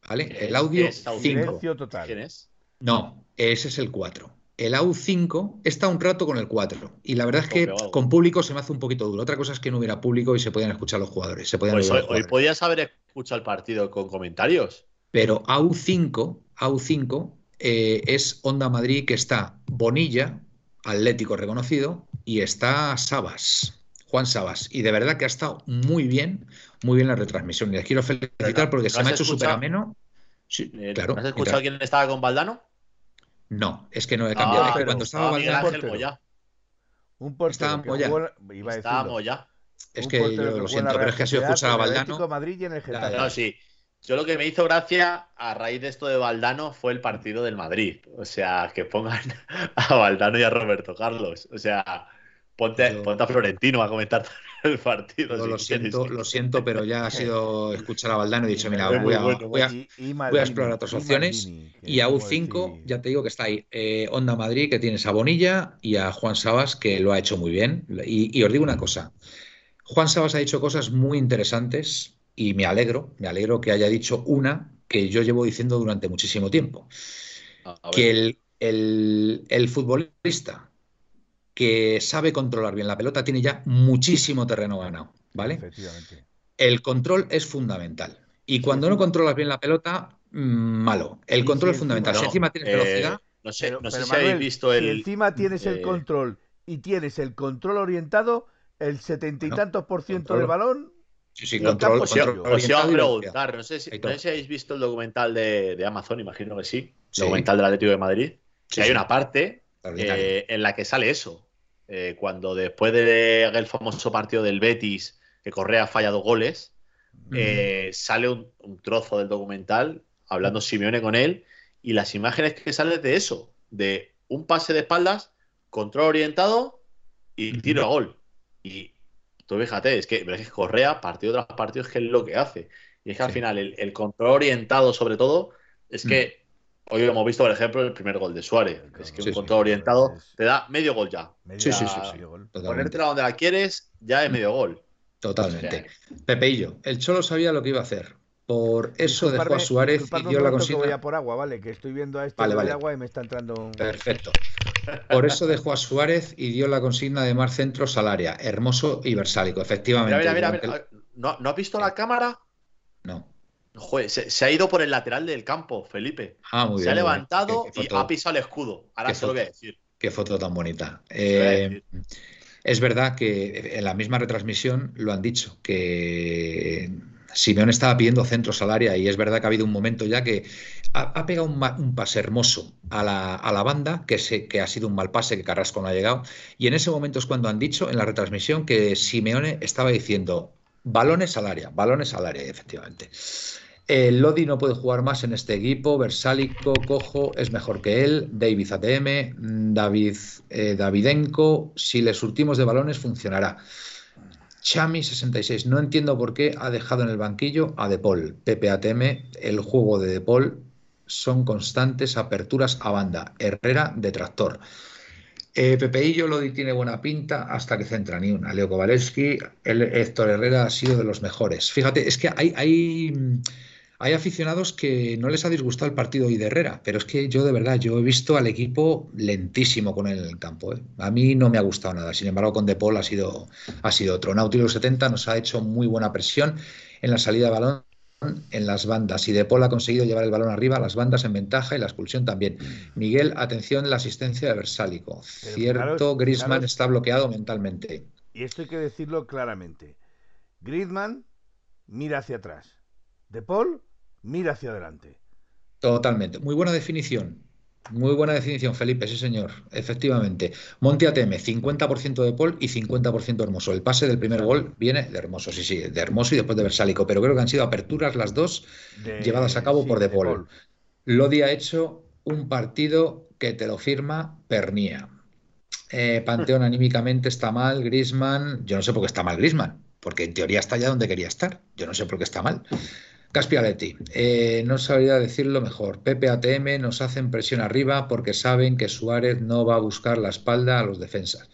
¿vale? ¿Qué El audio ¿Qué es AU5? 5. Silencio total. ¿Quién es? No, ese es el 4. El AU5 está un rato con el 4 y la verdad es que Tope, algo. con público se me hace un poquito duro. Otra cosa es que no hubiera público y se podían escuchar los jugadores. Se podían Pues hoy, los hoy jugadores. podías haber escuchado el partido con comentarios. Pero AU5, AU5 eh, es Onda Madrid que está Bonilla, Atlético reconocido, y está Sabas, Juan Sabas. Y de verdad que ha estado muy bien, muy bien la retransmisión. Y les quiero felicitar porque ¿no se me ha hecho súper ameno. Sí, Eh, claro. ¿no ¿Has escuchado quién estaba con Valdano? No, es que no he cambiado. Ah, Es que cuando estaba Miguel Valdano, Ángel portero. Un portero Moya. iba a Moyá. es que yo lo en siento, pero es que ha sido escuchar a Valdano. Madrid y en el. Getafe. No, sí. Yo lo que me hizo gracia a raíz de esto de Valdano fue el partido del Madrid. O sea, que pongan a Valdano y a Roberto Carlos. O sea, ponte, Yo- ponte a Florentino a comentar el partido. Yo si lo siento, lo siento, pero ya ha sido escuchar a Valdano y he dicho, mira, voy a, voy a- voy explorar otras opciones. Y a como U5, decir- ya te digo que está ahí eh, Onda Madrid, que tienes a Bonilla y a Juan Sabas, que lo ha hecho muy bien. Y, y os digo una cosa, Juan Sabas ha dicho cosas muy interesantes y me alegro, me alegro que haya dicho una que yo llevo diciendo durante muchísimo tiempo, que el, el- el futbolista que sabe controlar bien la pelota tiene ya muchísimo terreno ganado, ¿vale? Efectivamente. El control es fundamental. Y cuando no controlas bien la pelota, mm, malo. El control si es fundamental. si encima tienes eh, velocidad, no sé, Pero, no sé pero, si Manuel, habéis visto si el. encima tienes el eh, control y tienes el control orientado, el setenta y tantos por ciento control. del balón, sí, sí, control, Os iba, a preguntar, no sé, si, no sé si habéis visto el documental de, de Amazon, imagino que sí. Sí. Documental del Atlético de Madrid. Sí, que hay una parte. Eh, en la que sale eso. Eh, cuando después de aquel famoso partido del Betis, que Correa ha fallado goles, eh, sale un, un trozo del documental hablando Simeone con él y las imágenes que salen de eso, de un pase de espaldas, control orientado y tiro a gol. Y tú fíjate, es que, es Correa, partido tras partido, es que es lo que hace. Y es que al final el, el control orientado, sobre todo, es que hoy lo hemos visto, por ejemplo, el primer gol de Suárez. Es que Sí, un sí. control orientado Es- te da medio gol ya. medio Sí, sí, sí, sí. gol. Ponértela donde la quieres, ya es medio gol. Totalmente. O sea, Pepeillo, el Cholo sabía lo que iba a hacer. Por eso dejó a Suárez y dio la momento que voy consigna. a por agua, ¿vale? Que estoy viendo a este Vale, vale. agua y me está entrando un... Perfecto. Por eso dejó a Suárez y dio la consigna de más centros al área. Hermoso y versálico, efectivamente. Mira, mira, mira, mira. ¿No, ¿No has visto la cámara? No. Joder, se, se ha ido por el lateral del campo, Felipe. Ah, muy se bien. ha levantado Qué- qué y ha pisado el escudo. Ahora se lo voy a decir. Qué foto tan bonita. Eh, es verdad que en la misma retransmisión lo han dicho, que Simeón estaba pidiendo centros al área y es verdad que ha habido un momento ya que ha, pegado un, pase hermoso a la, banda, que, se, que ha sido un mal pase, que Carrasco no ha llegado. Y en ese momento es cuando han dicho en la retransmisión que Simeone estaba diciendo balones al área, balones al área, efectivamente. El Lodi no puede jugar más en este equipo. Versálico, Cojo es mejor que él. David ATM, David eh, Davidenko. Si le surtimos de balones, funcionará. Chami66. No entiendo por qué ha dejado en el banquillo a Depol. ATM, el juego de Depol son constantes aperturas a banda. Herrera de tractor. Eh, Pepeillo Lodi tiene buena pinta hasta que centra ni una. Leo Kowaleski, el Héctor Herrera ha sido de los mejores. Fíjate, es que hay, hay hay aficionados que no les ha disgustado el partido hoy de Herrera, pero es que yo de verdad, yo he visto al equipo lentísimo con él en el campo. ¿eh? A mí no me ha gustado nada. Sin embargo, con De Paul ha sido, ha sido otro. Nautilus 70 nos ha hecho muy buena presión en la salida de balón en las bandas y De Paul ha conseguido llevar el balón arriba, las bandas en ventaja y la expulsión también. Miguel, atención la asistencia de Versálico. Cierto, Griezmann está bloqueado mentalmente. Y esto hay que decirlo claramente. Griezmann mira hacia atrás. De Paul mira hacia adelante. Totalmente. Muy buena definición. Muy buena definición, Felipe, sí señor, efectivamente. Monti ATM, 50% de Paul y 50% Hermoso. El pase del primer gol viene de Hermoso, sí, sí, de Hermoso y después de Versálico, pero creo que han sido aperturas las dos llevadas a cabo por De Paul. Lodi ha hecho un partido que te lo firma Pernía. Eh, Panteón anímicamente está mal, Grisman, yo no sé por qué está mal Grisman, porque en teoría está allá donde quería estar, yo no sé por qué está mal. Caspialetti, eh, no sabría decirlo mejor. Pepe ATM nos hacen presión arriba porque saben que Suárez no va a buscar la espalda a los defensas.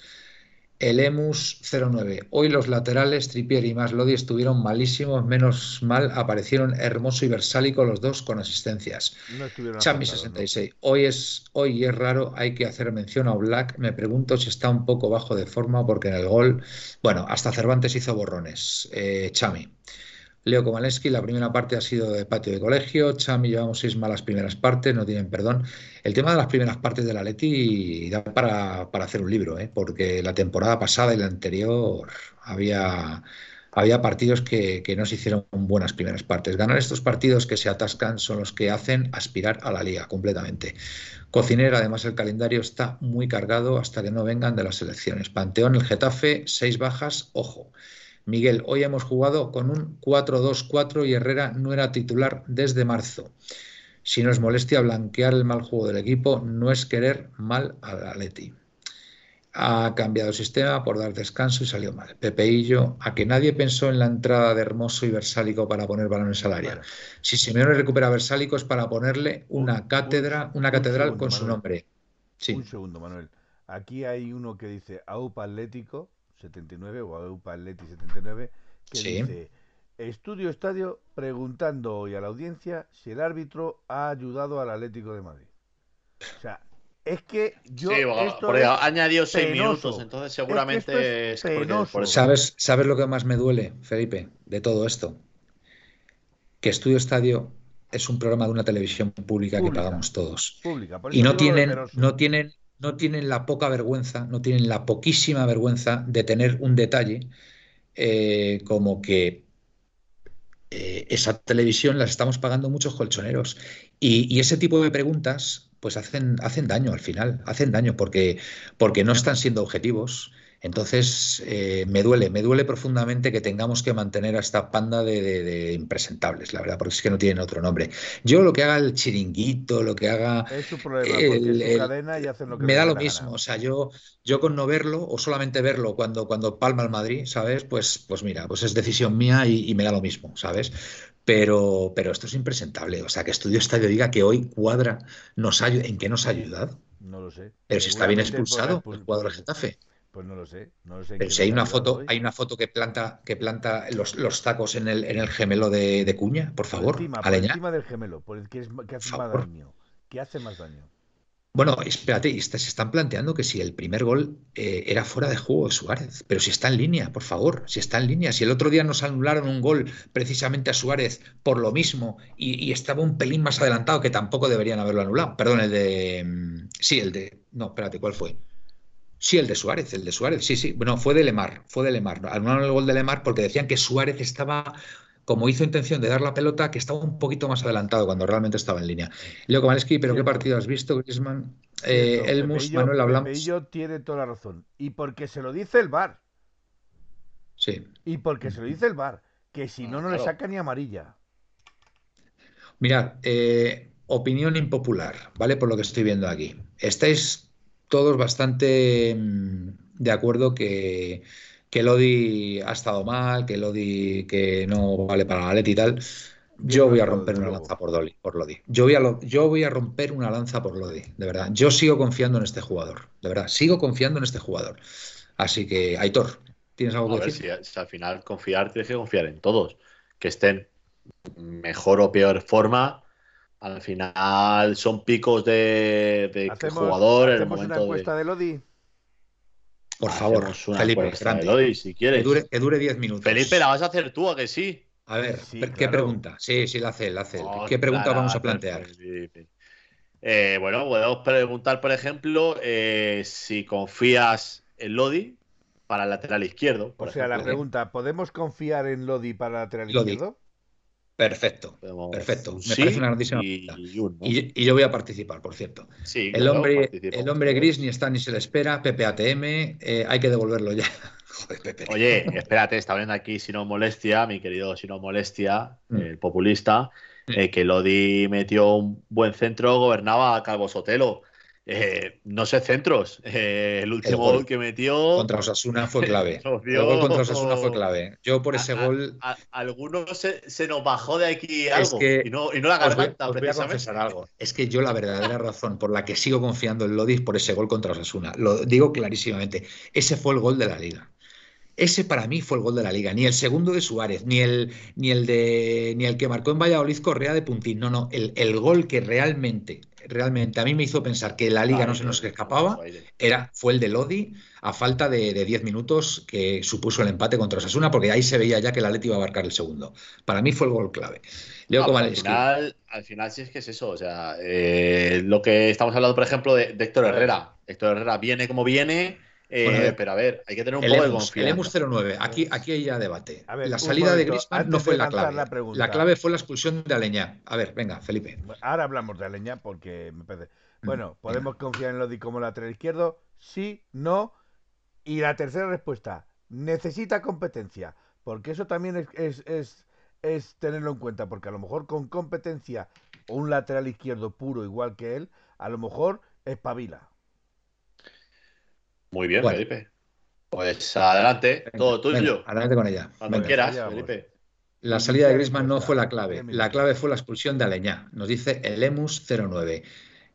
El Emus 09. Hoy los laterales, Tripier y Maslodi estuvieron malísimos, menos mal aparecieron Hermoso y Versálico los dos con asistencias. No 66. Hoy es, hoy es raro, hay que hacer mención a Black. Me pregunto si está un poco bajo de forma porque en el gol, bueno, hasta Cervantes hizo borrones. Eh, Chami. Leo Komaleski, la primera parte ha sido de patio de colegio. Chami, llevamos seis malas primeras partes, no tienen perdón. El tema de las primeras partes de la Leti da para, hacer un libro, ¿eh? porque la temporada pasada y la anterior había, había partidos que, que, no se hicieron buenas primeras partes. Ganar estos partidos que se atascan son los que hacen aspirar a la liga completamente. Cocinera, además el calendario está muy cargado hasta que no vengan de las elecciones. Panteón, el Getafe, seis bajas, ojo. Miguel, hoy hemos jugado con un 4-2-4 y Herrera no era titular desde marzo. Si no es molestia blanquear el mal juego del equipo, no es querer mal al Atleti. Ha cambiado el sistema por dar descanso y salió mal. Pepeillo, a que nadie pensó en la entrada de Hermoso y Versálico para poner balones al área. Si Simeone recupera Versálico es para ponerle una cátedra, una catedral con su nombre. Un segundo, Manuel. Aquí hay uno que dice AUPA Atlético 79 o AUPA Atleti 79 que dice Estudio Estadio preguntando hoy a la audiencia si el árbitro ha ayudado al Atlético de Madrid. O sea, es que yo. Sí, esto ha añadido seis minutos, entonces seguramente es, ¿Sabes, ¿Sabes lo que más me duele, Felipe, de todo esto? Que Estudio Estadio es un programa de una televisión pública, que pagamos todos. y no tienen, no tienen no tienen la poca vergüenza, no tienen la poquísima vergüenza de tener un detalle eh, como que eh, esa televisión las estamos pagando muchos colchoneros. Y, ese tipo de preguntas pues hacen, hacen daño al final, hacen daño porque, porque no están siendo objetivos. Entonces, eh, me duele, me duele profundamente que tengamos que mantener a esta panda de, impresentables, la verdad, porque es que no tienen otro nombre. Yo lo que haga el chiringuito, lo que haga... Es su problema, porque cadena y hacen lo que Me da lo mismo, o sea, yo, yo con no verlo o solamente verlo cuando, cuando palma el Madrid, ¿sabes? Pues, pues mira, pues es decisión mía y, me da lo mismo, ¿sabes? Pero, pero esto es impresentable. O sea, que Estudio Estadio diga que hoy Cuadra nos ¿en qué nos ha ayudado? No lo sé. Pero si está bien expulsado el cuadro de Getafe. Pues no lo sé. No sé Pero si hay una foto, hay una foto que planta, que planta los, los tacos en el, en el gemelo de, Cuña, por favor. Por encima, por encima del gemelo, por el que, es, que hace más daño. Que hace más daño. Bueno, espérate, se están planteando que si el primer gol eh, era fuera de juego de Suárez, pero si está en línea, por favor, si está en línea, si el otro día nos anularon un gol precisamente a Suárez por lo mismo y, y estaba un pelín más adelantado que tampoco deberían haberlo anulado, perdón, el de, mm, sí, el de, No, espérate, ¿cuál fue? Sí, el de Suárez, el de Suárez, sí, sí. Bueno, fue de Lemar, fue de Lemar. Anularon el gol de Lemar porque decían que Suárez estaba, como hizo intención de dar la pelota, que estaba un poquito más adelantado cuando realmente estaba en línea. Leo Kowalski, ¿pero qué partido has visto, Griezmann? Eh, Elmus, Manuel, hablamos. tiene toda la razón. Y porque se lo dice el VAR. Sí. Y porque se lo dice el VAR. Que si no, no le saca ni amarilla. Mirad, eh, opinión impopular, ¿vale? Por lo que estoy viendo aquí. Estáis todos bastante mm, de acuerdo que, que Lodi ha estado mal, que Lodi que no vale para la Leti y tal. Yo voy a romper una lanza por, Dolly, por Lodi. Yo voy, a yo voy a romper una lanza por Lodi, de verdad. Yo sigo confiando en este jugador, de verdad. Sigo confiando en este jugador. Así que, Aitor, ¿tienes algo que decir? Si, al final confiar, tienes que confiar en todos. Que estén mejor o peor forma. Al final son picos de, de jugador. En el momento una encuesta de, Lodi? Por favor, Felipe, de Lodi, si quieres. Que dure 10 minutos. Felipe, la vas a hacer tú, a que sí. A ver, ¿qué pregunta? Sí, sí, la hace, la hace. Oh, ¿Qué pregunta vamos a plantear? Eh, bueno, podemos preguntar, por ejemplo, eh, si confías en Lodi para el lateral izquierdo. o sea, la pregunta, ¿podemos confiar en Lodi para el lateral izquierdo? Perfecto, perfecto. Me parece una noticia. Y, y, yo voy a participar, por cierto. el, hombre, el hombre gris ni está ni se le espera. PPATM, eh, hay que devolverlo ya. Oye, espérate, está viendo aquí si no molestia, mi querido si no molestia, mm. el populista, eh, que Lodi metió un buen centro, gobernaba a Calvo Sotelo. Eh, no sé centros. Eh, el último gol, que metió. Contra Osasuna fue clave. el gol contra Osasuna fue clave. Yo por ese gol. alguno se, nos bajó de aquí algo. y, no, y no la garganta, voy, a algo. Es que yo la verdadera razón por la que sigo confiando en Lodi es por ese gol contra Osasuna. Lo digo clarísimamente. Ese fue el gol de la liga. Ese para mí fue el gol de la liga. Ni el segundo de Suárez, ni el, ni el, de, ni el que marcó en Valladolid Correa de Puntín. No, no. El, el gol que realmente, realmente a mí me hizo pensar que la liga no se nos escapaba era, fue el de Lodi a falta de 10 minutos que supuso el empate contra Osasuna, porque ahí se veía ya que la Leti iba a abarcar el segundo. Para mí fue el gol clave. al, final, al final sí es que es eso. O sea, eh, lo que estamos hablando, por ejemplo, de Héctor Herrera. Héctor Herrera viene como viene eh, pero a ver, hay que tener un poco de confianza. El EMUS 09, aquí, aquí hay ya debate. la salida de Griezmann no fue la clave. La, clave fue la expulsión de Aleñá. A ver, venga, Felipe. Ahora hablamos de Aleñá porque me parece. Mm, bueno, ¿podemos confiar en Lodi como lateral izquierdo? Sí, no. Y la tercera respuesta, necesita competencia. Porque eso también es, es, es, es tenerlo en cuenta. Porque a lo mejor con competencia o un lateral izquierdo puro igual que él, a lo mejor espabila. Muy bien, Felipe. Pues adelante, todo tuyo. adelante con ella. Cuando quieras, Felipe. La salida de Grisman no fue la clave. La clave fue la expulsión de Aleñá. Nos dice el Emus 09.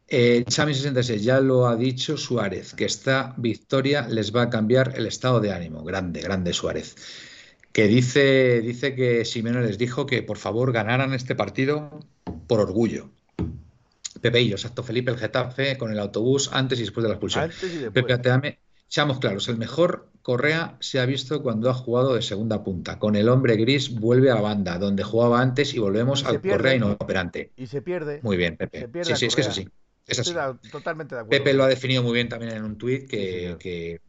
Eh, Chami66 ya lo ha dicho Suárez, que esta victoria les va a cambiar el estado de ánimo. Grande, grande Suárez. Que dice, dice que Simeone les dijo que por favor ganaran este partido por orgullo. Pepe y yo, exacto, Felipe el Getafe con el autobús antes y después de la expulsión. Pepe Ateame Seamos claros, el mejor Correa se ha visto cuando ha jugado de segunda punta. Con el hombre gris vuelve a la banda, donde jugaba antes y volvemos al Correa inoperante. Y se pierde. Muy bien, Pepe. Sí, sí, es que es así. Es así. totalmente de acuerdo. Pepe lo ha definido muy bien también en un tuit que,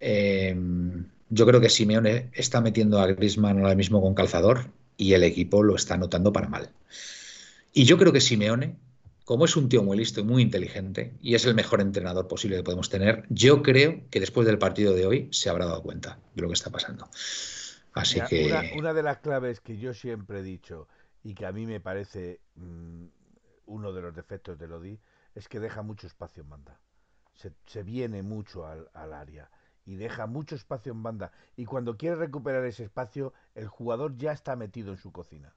em, yo creo que Simeone está metiendo a Grisman ahora mismo con calzador y el equipo lo está notando para mal. Y yo creo que Simeone como es un tío muy listo y muy inteligente y es el mejor entrenador posible que podemos tener, yo creo que después del partido de hoy se habrá dado cuenta de lo que está pasando. Así que. Una, de las claves que yo siempre he dicho y que a mí me parece mm, uno de los defectos de Lodi es que deja mucho espacio en banda. Se, viene mucho al, al área y deja mucho espacio en banda. Y cuando quiere recuperar ese espacio, el jugador ya está metido en su cocina.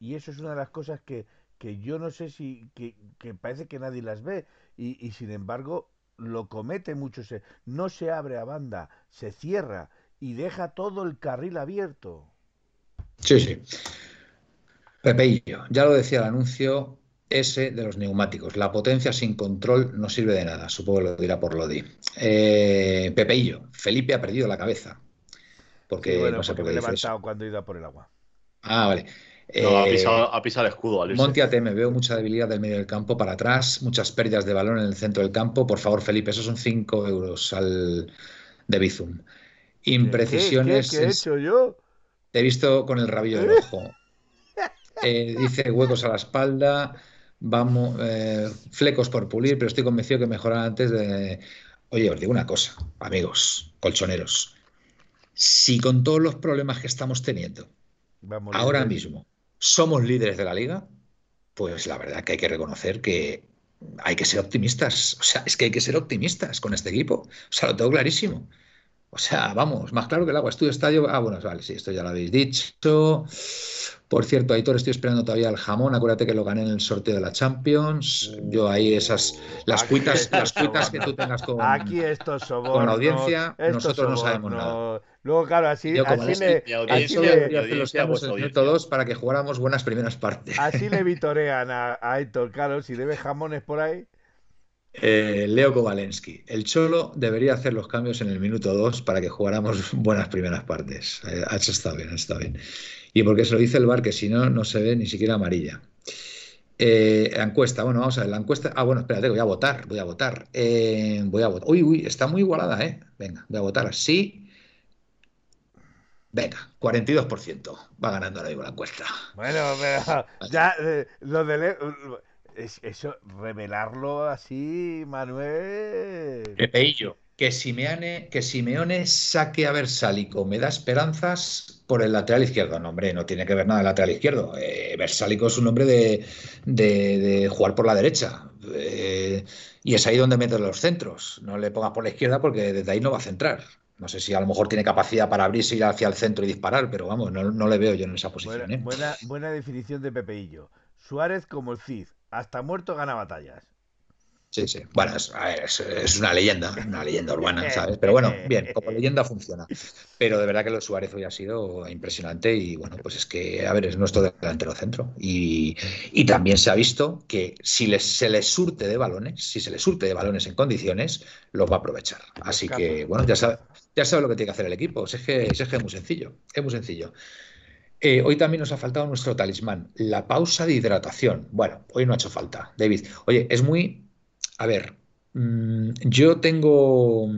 Y eso es una de las cosas que, que yo no sé si, que, parece que nadie las ve y, y, sin embargo lo comete mucho, se, no se abre a banda, se cierra y deja todo el carril abierto. Sí, sí. Pepeillo, ya lo decía el anuncio ese de los neumáticos. La potencia sin control no sirve de nada, supongo que lo dirá por Lodi. Eh, Pepeillo, Felipe ha perdido la cabeza. Porque no sé por qué he levantado cuando he ido a por el agua. Ah, vale. No, ha Eh, pisado, ha pisado el escudo. al irse. Monti ATM, veo mucha debilidad del medio del campo para atrás, muchas pérdidas de balón en el centro del campo. Por favor, Felipe, esos son 5 euros al de Bizum. Imprecisiones. ¿Qué, qué, qué he hecho yo? Te he visto con el rabillo del ojo. Eh, dice huecos a la espalda. Vamos, eh, flecos por pulir, pero estoy convencido que mejorar antes de. Oye, os digo una cosa, amigos, colchoneros. Si con todos los problemas que estamos teniendo Vamos, ahora mismo somos líderes de la liga, pues la verdad que hay que reconocer que hay que ser optimistas. O sea, es que hay que ser optimistas con este equipo. O sea, lo tengo clarísimo. O sea, vamos, más claro que el agua. Estudio estadio. Ah, bueno, vale, sí, esto ya lo habéis dicho. Por cierto, Aitor, estoy esperando todavía el jamón. Acuérdate que lo gané en el sorteo de la Champions. Yo ahí esas, las Aquí cuitas, las cuitas que tú tengas con. Aquí estos sobornos. audiencia, estos nosotros no sabemos sobornos. Luego, claro, así, Yo así le, así audiencia, le- los audiencia, cambios vuestra en el audiencia. minuto 2 para que jugáramos buenas primeras partes. así le vitorean a, a Héctor, claro, si debe jamones por ahí. Eh, Leo Kovalensky. El Cholo debería hacer los cambios en el minuto 2 para que jugáramos buenas primeras partes. Eh, está bien, está bien. Y porque se lo dice el bar, que si no, no se ve ni siquiera amarilla. Eh, la encuesta, bueno, vamos a ver, la encuesta. Ah, bueno, espérate, voy a votar, voy a votar. Eh, voy a votar. Uy, uy, está muy igualada, ¿eh? Venga, voy a votar así. Venga, 42%. Va ganando ahora mismo la encuesta. Bueno, pero ya eh, lo de es- eso, revelarlo así, Manuel. Pepeillo. Que Simeone, que Simeone saque a Versálico me da esperanzas por el lateral izquierdo. No, hombre, no tiene que ver nada el lateral izquierdo. Eh, Versálico es un hombre de, de- de jugar por la derecha. Eh, y es ahí donde mete los centros. No le pongas por la izquierda porque desde ahí no va a centrar. No sé si a lo mejor tiene capacidad para abrirse, ir hacia el centro y disparar, pero vamos, no, no le veo yo en esa posición. Buena, ¿eh? buena, buena definición de Pepeillo. Suárez como el Cid, hasta muerto gana batallas. Sí, sí. Bueno, es, es- es una leyenda, una leyenda urbana, ¿sabes? Pero bueno, bien, como leyenda funciona. Pero de verdad que lo de Suárez hoy ha sido impresionante y bueno, pues es que, a ver, es nuestro delantero centro. Y, y también se ha visto que si les, se les surte de balones, si se les surte de balones en condiciones, los va a aprovechar. Así que, bueno, ya sabe, ya sabe lo que tiene que hacer el equipo. Si es que, si es que es muy sencillo, es muy sencillo. Eh, hoy también nos ha faltado nuestro talismán, la pausa de hidratación. Bueno, hoy no ha hecho falta, David. Oye, es muy... A ver, mm, yo tengo...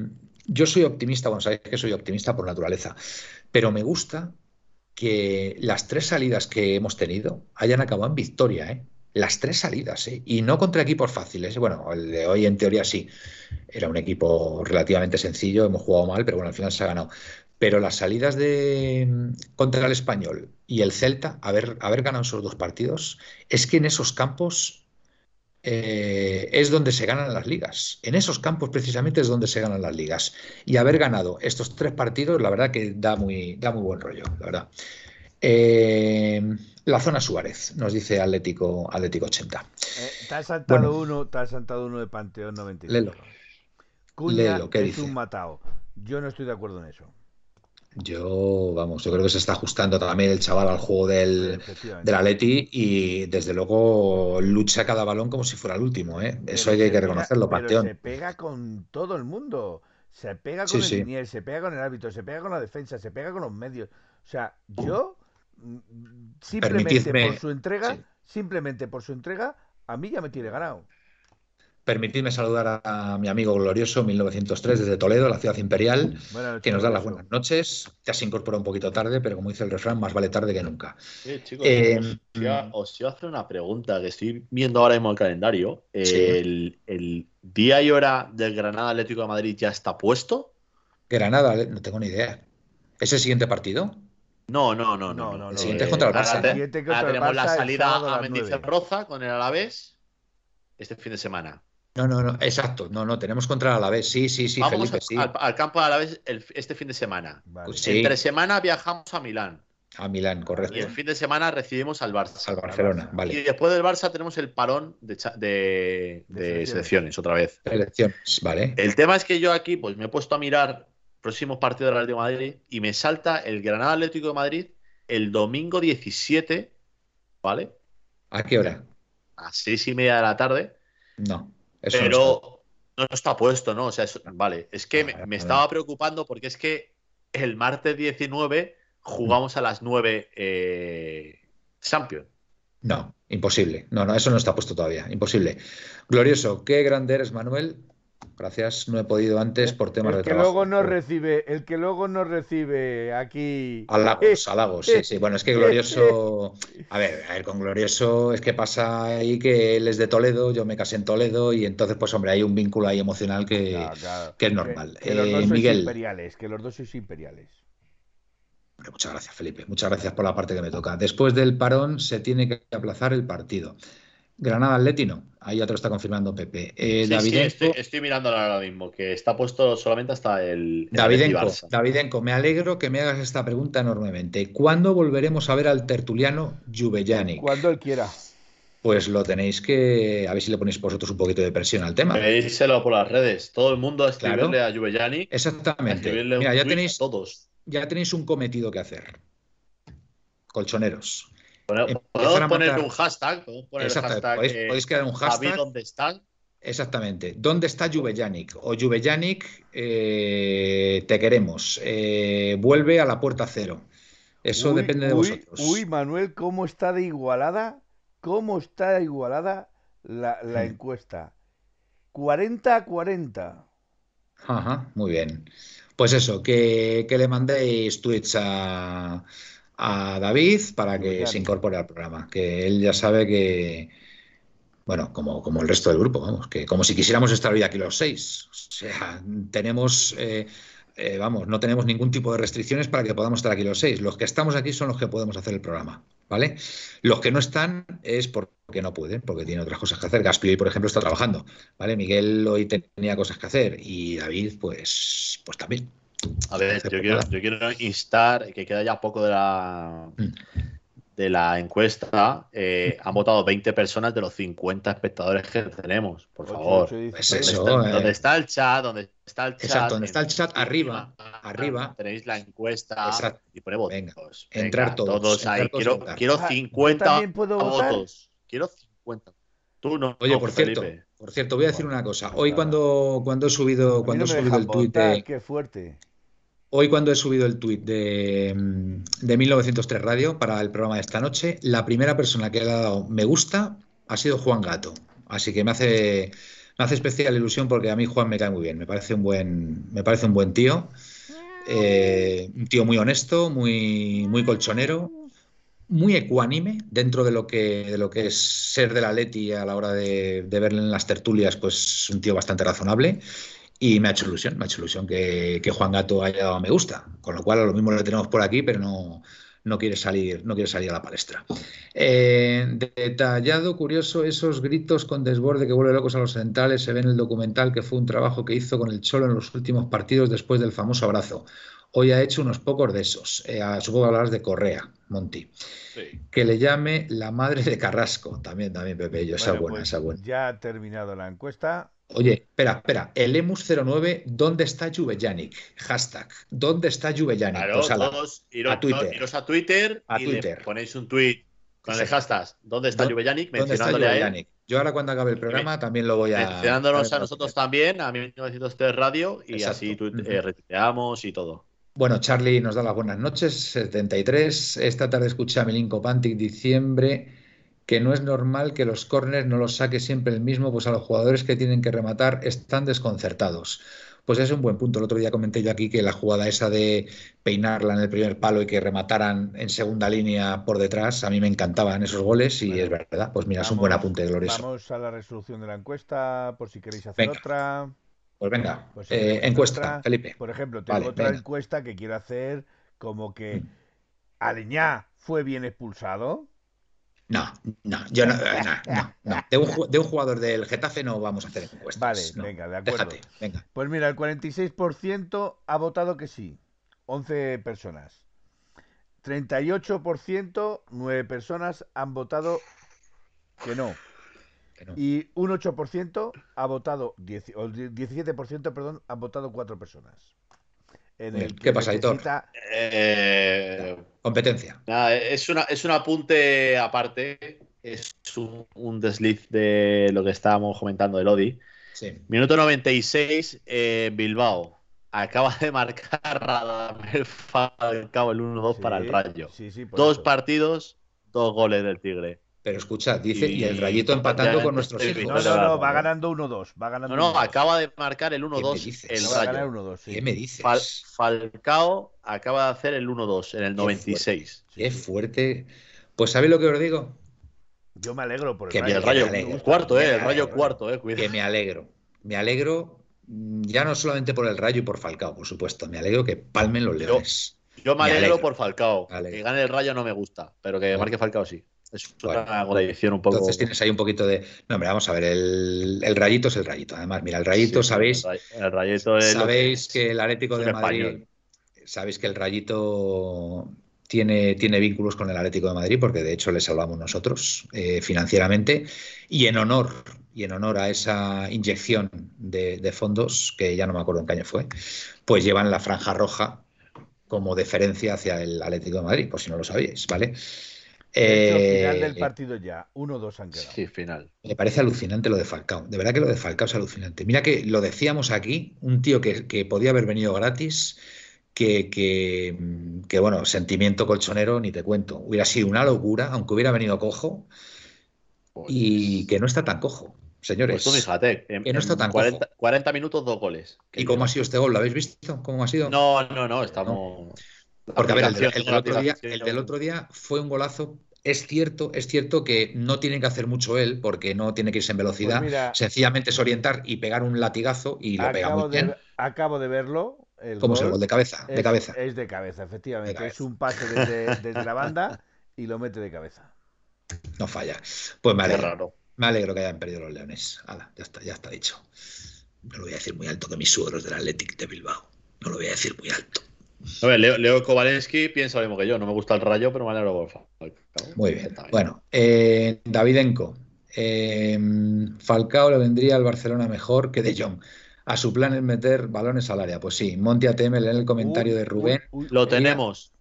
Yo soy optimista, bueno, sabéis que soy optimista por naturaleza, pero me gusta que las tres salidas que hemos tenido hayan acabado en victoria, ¿eh? Las tres salidas, ¿eh? Y no contra equipos fáciles. Bueno, el de hoy en teoría sí. Era un equipo relativamente sencillo, hemos jugado mal, pero bueno, al final se ha ganado. Pero las salidas de contra el Español y el Celta, haber, haber ganado esos dos partidos, es que en esos campos eh, es donde se ganan las ligas. En esos campos precisamente es donde se ganan las ligas. Y haber ganado estos tres partidos, la verdad que da muy, da muy buen rollo, la verdad. Eh, la zona Suárez, nos dice Atlético, Atlético 80. Eh, te has saltado Bueno. uno, te has saltado uno de Panteón 95. Léelo. Cuña Léelo, ¿qué es dice? un matao. Yo no estoy de acuerdo en eso. Yo, vamos, yo creo que se está ajustando también el chaval al juego del, del Atleti y desde luego lucha cada balón como si fuera el último, ¿eh? Eso hay que, pega- reconocerlo, pero Panteón. se pega con todo el mundo. Se pega con Sí, el sí. linier, se pega con el árbitro, se pega con la defensa, se pega con los medios. O sea, yo mm, simplemente Permitidme- por su entrega, sí. simplemente por su entrega, a mí ya me tiene ganado. Permitidme saludar a mi amigo glorioso 1903 desde Toledo, la ciudad imperial, noches, que nos da las buenas noches. Te has incorporado un poquito tarde, pero como dice el refrán, más vale tarde que nunca. Eh, chicos, Eh, os, iba, os iba a hacer una pregunta que estoy viendo ahora mismo el calendario. Sí. El, día y hora del Granada Atlético de Madrid ya está puesto? Granada, no tengo ni idea. ¿Es el siguiente partido? No, no, no, no. No, El siguiente es contra el Barça. ahora tenemos la salida a a las nueve. Mendizorroza con el Alavés este fin de semana. No, no, no, exacto. No, no, tenemos contra el Alavés. Sí, sí, sí, Vamos Felipe, a- sí. al, al campo de Alavés el- este fin de semana. Vale. Pues sí. Entre semana viajamos a Milán A Milán, correcto. y el fin de semana recibimos al Barça. Al Barcelona, Y vale. después del Barça tenemos el parón de, de- De de selecciones. selecciones otra vez. Elecciones, vale. El tema es que yo aquí pues me he puesto a mirar próximos partidos del Atlético de Madrid y me salta el Granada Atlético de Madrid el domingo 17, ¿vale? ¿A qué hora? A seis y media de la tarde, No. Eso no está. pero no está puesto, ¿no? O sea, es- vale, es que me, estaba preocupando porque es que el martes 19 jugamos a las 9 eh, Champion. No, imposible. No, no, eso no está puesto todavía. Imposible. Glorioso, qué grande eres, Manuel. Gracias, no he podido antes por temas el de que trabajo. luego no recibe, el que luego no recibe aquí. Halagos, halagos, sí, sí. Bueno, es que Glorioso. A ver, a ver, con Glorioso es que pasa ahí que él es de Toledo, yo me casé en Toledo y entonces, pues, hombre, hay un vínculo ahí emocional que, Claro, claro. que es normal. Que, que los Eh, dos sois Miguel. imperiales, que los dos sois imperiales. Muchas gracias, Felipe. Muchas gracias por la parte que me toca. Después del parón se tiene que aplazar el partido. Granada Atletino. Ahí otro está confirmando Pepe. Eh, Sí, estoy, estoy mirándolo ahora mismo, que está puesto solamente hasta el, el Davidenko, Atleti Barça. Davidenko, me alegro que me hagas esta pregunta enormemente. ¿Cuándo volveremos a ver al tertuliano Juvellanic? Cuando él quiera. Pues lo tenéis que. A ver si le ponéis vosotros un poquito de presión al tema. Pedírselo por las redes. Todo el mundo a escribirle Claro. a Juvellani. a Exactamente. Mira, ya tenéis, a todos. ya tenéis un cometido que hacer. Colchoneros. Empezar Podemos poner matar- un hashtag. Poner podéis, eh, podéis crear un David, hashtag. ¿dónde están? Exactamente. ¿Dónde está Juvellanic? O Juvellanic, eh, te queremos. Eh, vuelve a la puerta cero. Eso Uy, depende de uy, vosotros. Uy, Manuel, ¿cómo está de igualada? ¿Cómo está de igualada la, la Hmm. encuesta? 40 a 40. Ajá, muy bien. Pues eso, que, que le mandéis tweets a, a David para que se incorpore al programa. Que él ya sabe que, bueno, como, como el resto del grupo, vamos, que como si quisiéramos estar hoy aquí los seis. O sea, tenemos, eh, eh, vamos, no tenemos ningún tipo de restricciones para que podamos estar aquí los seis. Los que estamos aquí son los que podemos hacer el programa, ¿vale? Los que no están es porque no pueden, porque tienen otras cosas que hacer. Gaspi hoy, por ejemplo, está trabajando, ¿vale? Miguel hoy tenía cosas que hacer y David, pues, pues también. A ver, yo pues quiero, nada. yo quiero instar, que queda ya poco de la, Mm. de la encuesta. eh, han votado 20 personas de los 50 espectadores que tenemos. Por favor. Pues eso, ¿Dónde, eh. está, dónde está el chat? ¿Dónde está el chat? Exacto, donde está el chat, arriba, arriba. Tenéis la encuesta Exacto. y pone votos. Venga, Venga, entrar todos, entrar ahí. todos quiero, votar. quiero Ah, ¿yo 50 también puedo votar? votos. Quiero 50. Tú no. Oye, no, por cierto, por cierto, voy a decir una cosa. Hoy Nada. cuando, cuando he subido, cuando no he subido el tuit Qué fuerte. Hoy cuando he subido el tuit de, mm, de 1903 Radio para el programa de esta noche, la primera persona que le ha dado me gusta ha sido Juan Gato. Así que me hace, me hace especial ilusión porque a mí Juan me cae muy bien. Me parece un buen, me parece un buen tío. Eh, un tío muy honesto, muy, muy colchonero, muy ecuánime dentro de lo que, de lo que es ser de la Leti a la hora de, de verle en las tertulias, pues un tío bastante razonable. Y me ha hecho ilusión, me ha hecho ilusión que, que Juan Gato haya dado a me gusta. Con lo cual a lo mismo lo tenemos por aquí, pero no, no quiere salir, no quiere salir a la palestra. Eh, detallado, curioso, esos gritos con desborde que vuelve locos a los centrales se ve en el documental que fue un trabajo que hizo con el Cholo en los últimos partidos después del famoso abrazo. Hoy ha hecho unos pocos de esos. Eh, supongo que hablarás de Correa, Monty. Sí. Que le llame la madre de Carrasco. También, también, Pepe. Yo, esa Bueno, buena, pues esa buena. Ya ha terminado la encuesta. Oye, espera, espera. El Emus09, ¿dónde está Juvellanic? Hashtag. ¿Dónde está Juvellanic? Claro, Pues ala, todos iros a Twitter. iros a Twitter A y Twitter. le ponéis un tweet con el hashtag ¿Dónde está ¿Dó- Juvellanic? ¿Dónde está Mencionándole a él? Yo ahora cuando acabe el programa también lo voy a... mencionándonos a a nosotros también, a 1903 Radio, y Exacto. así tuit- Ujú. eh, retuiteamos y todo. Bueno, Charlie nos da las buenas noches, 73. Esta tarde escuché a Milinko Pantic diciembre que no es normal que los corners no los saque siempre el mismo, pues a los jugadores que tienen que rematar están desconcertados. Pues es un buen punto. El otro día comenté yo aquí que la jugada esa de peinarla en el primer palo y que remataran en segunda línea por detrás, a mí me encantaban esos goles y Bueno, es verdad. Pues mira, es un buen apunte, glorioso. Vamos a la resolución de la encuesta, por si queréis hacer Venga. otra. Pues venga, Pues si eh, encuesta, otra. Felipe. Por ejemplo, tengo Vale, otra venga. encuesta que quiero hacer como que Mm. Aleñá fue bien expulsado. No, no, yo no, eh, no, no, no. De un, de un jugador del Getafe no vamos a hacer encuestas. Vale, no. venga, de acuerdo. Déjate, venga. Pues mira, el 46% ha votado que sí, 11 personas. 38%, 9 personas han votado que no. que no. Y un 8% ha votado, 10 o 17%, perdón, han votado 4 personas. En Muy el bien. que ¿Qué pasa, necesita- Eh, Competencia. nada, es, una, es un apunte aparte, es un, un desliz de lo que estábamos comentando de Lodi. Sí. Minuto 96, eh, Bilbao. Acaba de marcar Radamel Falcao el 1-2 para el Rayo. sí, sí, por Dos eso. partidos, dos goles del Tigre. Pero escucha, dice, y, el Y- Rayito empatando ya- con nuestros hijos. No, no, no, va ganando 1-2. Va ganando No, no, 1-2. acaba de marcar el ¿Qué me 1-2 dices? el Acaba de ganar Rayo. 1-2, sí. ¿Qué me dices? Fal- Falcao acaba de hacer el 1-2 en el Qué 96. Qué fuerte. Pues ¿sabéis lo que os digo? Yo me alegro por el Que me el Rayo. Rayo, alegro. cuarto, eh, el Me Rayo alegro. cuarto, eh, Que cuidado. me alegro. Me alegro mm, ya no solamente por el Rayo y por Falcao, por supuesto. Me alegro que palmen los leones. Yo me me alegro alegro. por Falcao. Que gane el Rayo no me gusta, pero que marque Falcao sí. Es Bueno. una contradicción un poco. Entonces tienes ahí un poquito de. No, hombre, vamos a ver. El, el Rayito es el Rayito. Además, mira, el Rayito, Sí, sabéis, El, Ray- el Rayito es sabéis que el Atlético de Madrid. español. Sabéis que el Rayito tiene, tiene vínculos con el Atlético de Madrid, porque de hecho le salvamos nosotros eh, financieramente. Y en honor, y en honor a esa inyección de, de fondos, que ya no me acuerdo en qué año fue, pues llevan la franja roja como deferencia hacia el Atlético de Madrid, por si no lo sabíais, ¿vale? De hecho, Eh, final del partido ya. 1-2 han quedado. Sí, final. me parece alucinante lo de Falcao. De verdad que lo de Falcao es alucinante. Mira que lo decíamos aquí, un tío que, que podía haber venido gratis, que, que, que, bueno, sentimiento colchonero, ni te cuento. Hubiera sido una locura, aunque hubiera venido cojo, y que no está tan cojo, señores. Pues tú fíjate, en, que no está tan 40, cojo. 40 minutos, dos goles. ¿Y cómo ha sido este gol? ¿Lo habéis visto? ¿Cómo ha sido? No, no, no, estamos. Porque a ver, el, del- aplicación, el del otro día, aplicación. el del otro día fue un golazo. Es cierto, es cierto que no tiene que hacer mucho él, porque no tiene que irse en velocidad. Pues mira, Sencillamente es orientar y pegar un latigazo y lo pega acabo, muy bien. de, acabo de verlo. El ¿Cómo es el gol? De cabeza, de es, cabeza. es de cabeza, efectivamente. De cabeza. Es un pase desde, desde la banda y lo mete de cabeza. No falla. Pues me alegro. raro. Me alegro que hayan perdido los leones. Ya está, ya está dicho. No lo voy a decir muy alto que mis suegros del Athletic de Bilbao. No lo voy a decir muy alto. A ver, Leo, Leo Kovalensky piensa lo mismo que yo. No me gusta el rayo, pero me alegro por. Muy bien. Bueno, eh, Davidenko. Eh, Falcao le vendría al Barcelona mejor que De Jong. A su plan es meter balones al área. Pues sí, Monty ATM en el comentario de Rubén. Lo tenemos.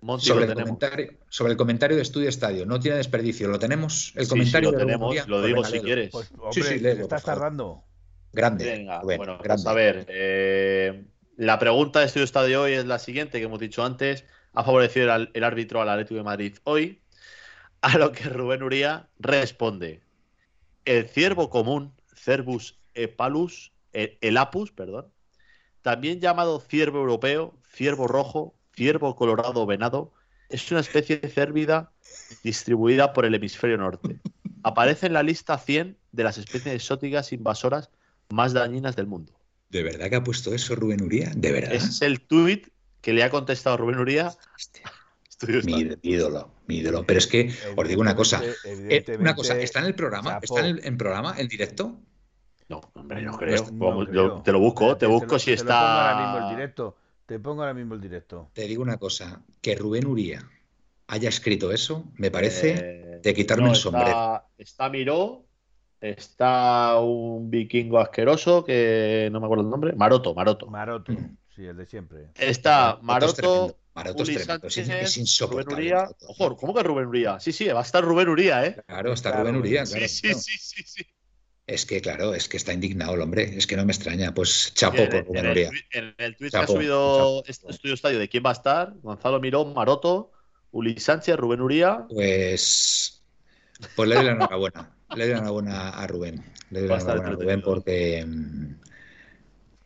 Monty sobre lo el, tenemos. comentario, sobre el comentario de Estudio Estadio. No tiene desperdicio. ¿Lo tenemos? El Sí, comentario sí, lo de Rubén tenemos. Uría. Lo Pues digo si léelo. quieres. Pues, Sí, hombre, sí, léelo, estás tardando. Grande. Venga, Rubén, bueno, pues grande. a ver. eh, la pregunta de Estudio Estadio hoy es la siguiente que hemos dicho antes. ¿Ha favorecido el, el árbitro al Atlético de Madrid hoy? A lo que Rubén Uría responde: El ciervo común, Cervus epalus, eh, elapus, perdón, también llamado ciervo europeo, ciervo rojo, ciervo colorado venado, es una especie de cérvida distribuida por el hemisferio norte. Aparece en la lista 100 de las especies exóticas invasoras más dañinas del mundo. ¿De verdad que ha puesto eso Rubén Uría? ¿De verdad? Ese es el tuit que le ha contestado Rubén Uría. Mi, ídolo, mi ídolo. Pero es que, os digo una cosa. Eh, una cosa, ¿está en el programa? ¿Está en, el, en programa, en directo? No, hombre, no creo. No Vamos, creo. yo te lo busco, te busco lo- si te lo pongo ahora está. mismo el directo. Te pongo ahora mismo el directo. Te digo una cosa, que Rubén Uría haya escrito eso, me parece Eh, de quitarme no, el está- sombrero. Está Miró, está un vikingo asqueroso que no me acuerdo el nombre. Maroto, Maroto. Maroto, sí, el de siempre. Está Maroto Maroto, es tremendo, es, Sánchez, es insoportable. Rubén Uría. Ojo, ¿cómo que Rubén Uría? Sí, sí, va a estar Rubén Uría, ¿eh? Claro, está Claro, Rubén Uría, Sí, claro. sí, claro. sí, sí, sí. Es que, claro, es que está indignado el hombre, es que no me extraña. Pues chapo En, por en Rubén el, Uría. twi- en el tweet que ha Chapo, subido este Estudio Estadio de quién va a estar, Gonzalo Miró, Maroto, Uli Sánchez, Rubén Uría. Pues, pues le doy la enhorabuena. Le doy la enhorabuena a Rubén. Le doy Va la a estar enhorabuena a Rubén porque,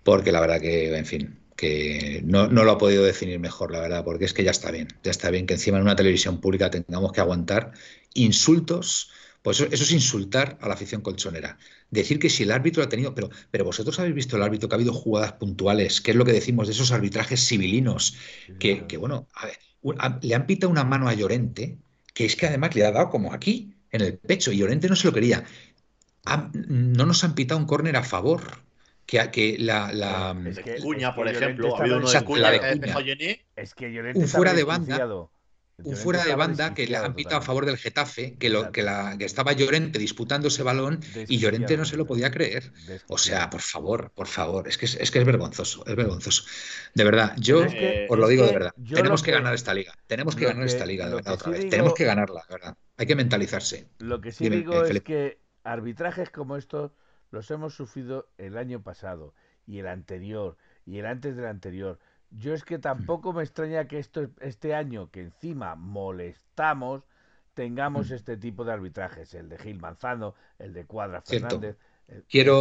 porque la verdad que, en fin, que no, no lo ha podido definir mejor, la verdad, porque es que ya está bien. Ya está bien que encima en una televisión pública tengamos que aguantar insultos. Pues eso, eso es insultar a la afición colchonera. Decir que si el árbitro ha tenido, pero, pero vosotros habéis visto el árbitro que ha habido jugadas puntuales, que es lo que decimos de esos arbitrajes civilinos, que, que, bueno, a ver, le han pitado una mano a Llorente, que es que además le ha dado como aquí, en el pecho, y Llorente no se lo quería. No nos han pitado un córner a favor. Que, que la, la- Es que- Cuña, es por ejemplo, ha habido uno de Cuña la de Cuña. Es que Llorente Un fuera de banda. Un fuera de banda que le han pitado a favor del Getafe, que, lo, que, la, que estaba Llorente disputando ese balón y Llorente no se lo podía creer. O sea, por favor, por favor, es que es, es que es vergonzoso, es vergonzoso. De verdad, yo que- os lo digo de verdad. Tenemos que que- ganar esta liga. Tenemos que ganar que- esta liga, de verdad, otra sí vez. digo- Tenemos que ganarla, de verdad. Hay que mentalizarse. Lo que sí Dime, digo eh, es que arbitrajes como estos los hemos sufrido el año pasado y el anterior y el antes del anterior. Yo es que tampoco me extraña que esto este año que encima molestamos tengamos este tipo de arbitrajes, el de Gil Manzano, el de Cuadra Cierto. Fernández. Quiero,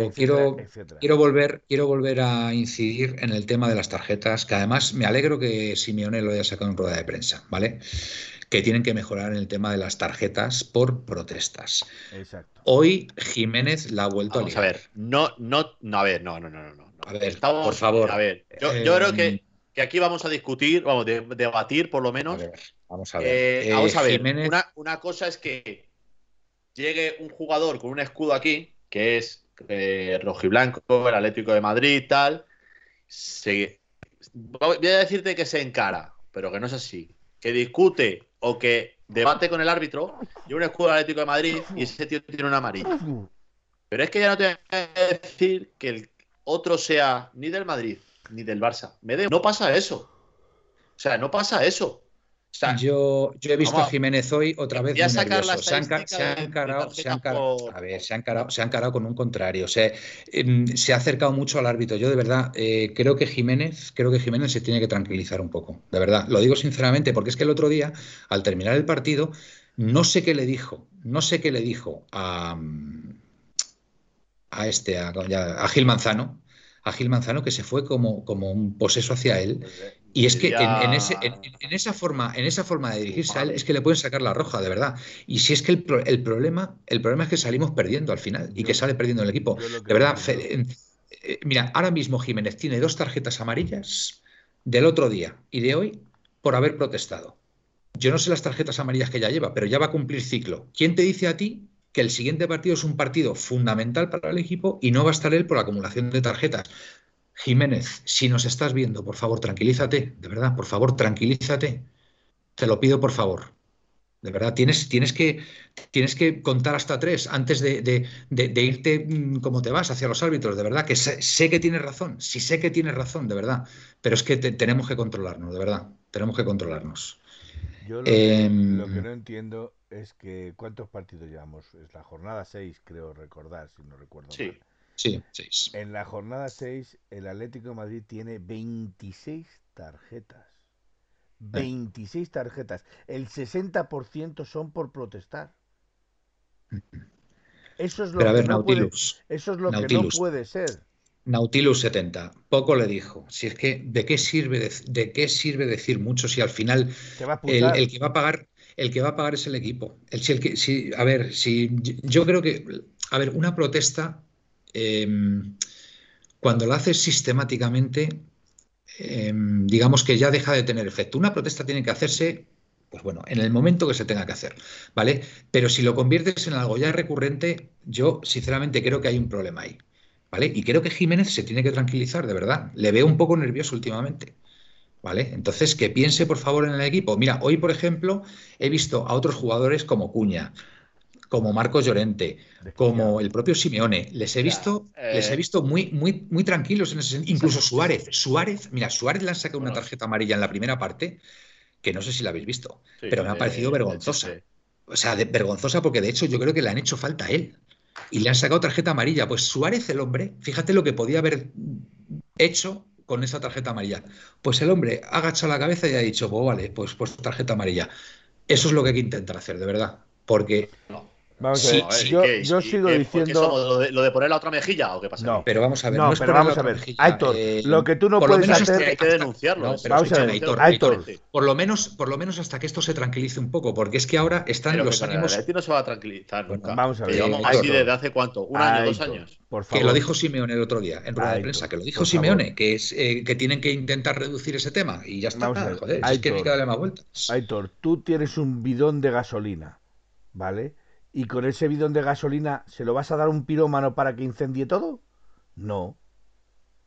etcétera, quiero, etcétera, etcétera. quiero, volver, quiero volver a incidir en el tema de las tarjetas, que además me alegro que Simeone lo haya sacado en rueda de prensa, ¿vale? Que tienen que mejorar en el tema de las tarjetas por protestas. Exacto. Hoy Jiménez la ha vuelto Vamos a a liar. ver, no, no, no, a ver, no, no, no, no. A ver, Estamos- por favor. A ver, yo, yo Eh, creo que, que aquí vamos a discutir, vamos, de- debatir por lo A menos. ver, vamos a ver. Eh, Eh, vamos a ver, Jiménez- una, una cosa es que llegue un jugador con un escudo aquí, que es eh, rojiblanco, el Atlético de Madrid, tal. Se, voy a decirte que se encara, pero que no es así. Que discute o que debate con el árbitro, y un escudo del Atlético de Madrid y ese tío tiene una amarilla. Pero es que ya no te voy a decir que el otro sea ni del Madrid ni del Barça. Me No pasa eso. O sea, no pasa eso. O sea, Yo, yo he visto vamos a Jiménez hoy otra vez muy nervioso. Se han, se han encarado, se han encarado- por- a ver, se han encarado, se han encarado con un contrario. O sea, em, se ha acercado mucho al árbitro. Yo de verdad eh, creo que Jiménez, creo que Jiménez se tiene que tranquilizar un poco. De verdad, lo digo sinceramente, porque es que el otro día, al terminar el partido, no sé qué le dijo, no sé qué le dijo a, a este, a, Gil Manzano, a Gil Manzano que se fue como, como un poseso hacia él. Y es que en, en ese, en, en esa forma, en esa forma de dirigirse a él es que le pueden sacar la roja, de verdad. Y si es que el, el problema, el problema es que salimos perdiendo al final y que sale perdiendo el equipo. De verdad, Fe- eh, mira, ahora mismo Jiménez tiene dos tarjetas amarillas del otro día y de hoy por haber protestado. Yo no sé las tarjetas amarillas que ya lleva, pero ya va a cumplir ciclo. ¿Quién te dice a ti que el siguiente partido es un partido fundamental para el equipo y no va a estar él por la acumulación de tarjetas? Jiménez, si nos estás viendo, por favor, tranquilízate, de verdad, por favor, tranquilízate. Te lo pido, por favor. De verdad, tienes, tienes, que, tienes que contar hasta tres antes de, irte mm, como te vas hacia los árbitros, de verdad, que sé, que tienes razón, sí sé que tienes razón, de verdad, pero es que te- tenemos que controlarnos, de verdad, tenemos que controlarnos. Yo lo, que, Em, lo que no entiendo es que ¿cuántos partidos llevamos? Es la jornada 6, creo recordar, si no recuerdo Sí. mal. Sí, sí. En la jornada 6, el Atlético de Madrid tiene 26 tarjetas. 26 tarjetas. El 60% son por protestar. Eso es lo Pero que ver, no puede, eso es lo que no puede ser. Nautilus 70, poco le dijo. Si es que, ¿de qué sirve, de, de qué sirve decir mucho si al final el, que va a pagar, el que va a pagar es el equipo. El, si el que, si, a ver, si yo- yo creo que, a ver, una protesta, eh, cuando la haces sistemáticamente, eh, digamos que ya deja de tener efecto. Una protesta tiene que hacerse, pues bueno, en el momento que se tenga que hacer, ¿vale? Pero si lo conviertes en algo ya recurrente, yo sinceramente creo que hay un problema ahí, ¿vale? Y creo que Jiménez se tiene que tranquilizar, de verdad. Le veo un poco nervioso últimamente. ¿Vale? Entonces, que piense por favor en el equipo. Mira, hoy, por ejemplo, he visto a otros jugadores como Cuña, como Marcos Llorente, como el propio Simeone. Les he visto, eh, les he visto muy, muy, muy tranquilos en ese sentido. Incluso Suárez. Suárez, mira, Suárez le han sacado una tarjeta amarilla en la primera parte, que no sé si la habéis visto, Sí, pero me ha parecido vergonzosa. O sea, de- vergonzosa porque de hecho yo creo que le han hecho falta a él. Y le han sacado tarjeta amarilla. Pues Suárez, el hombre, fíjate lo que podía haber hecho con esa tarjeta amarilla. Pues el hombre ha agachado la cabeza y ha dicho, pues vale, pues, pues tarjeta amarilla. Eso es lo que hay que intentar hacer, de verdad. Porque, Vamos a Sí, ver, ¿y yo, yo ¿Y sigo diciendo. somos lo, de, lo de poner la otra mejilla o qué pasa? No. pero vamos a ver, No, no, pero vamos a ver. mejilla, Aitor, eh, lo que tú no por lo puedes menos hacer- hasta- hay que hasta- denunciarlo. no, pero Vamos a ver, Aitor, Aitor. Aitor, por lo menos, por lo menos hasta que esto se tranquilice un poco, porque es que ahora están Pero que los el ánimos. Atleti no se va a tranquilizar Bueno, nunca. vamos a Que ver, Aitor. así desde hace cuánto, un año, dos años. Por Que favor. lo dijo Simeone el otro día en rueda de prensa, que lo dijo Simeone, que es eh, que tienen que intentar reducir ese tema y ya está. Vamos a ver, joder, si es que no hay que darle más vueltas. Aitor, tú tienes un bidón de gasolina, ¿vale? Y con ese bidón de gasolina, ¿se lo vas a dar a un pirómano para que incendie todo? No.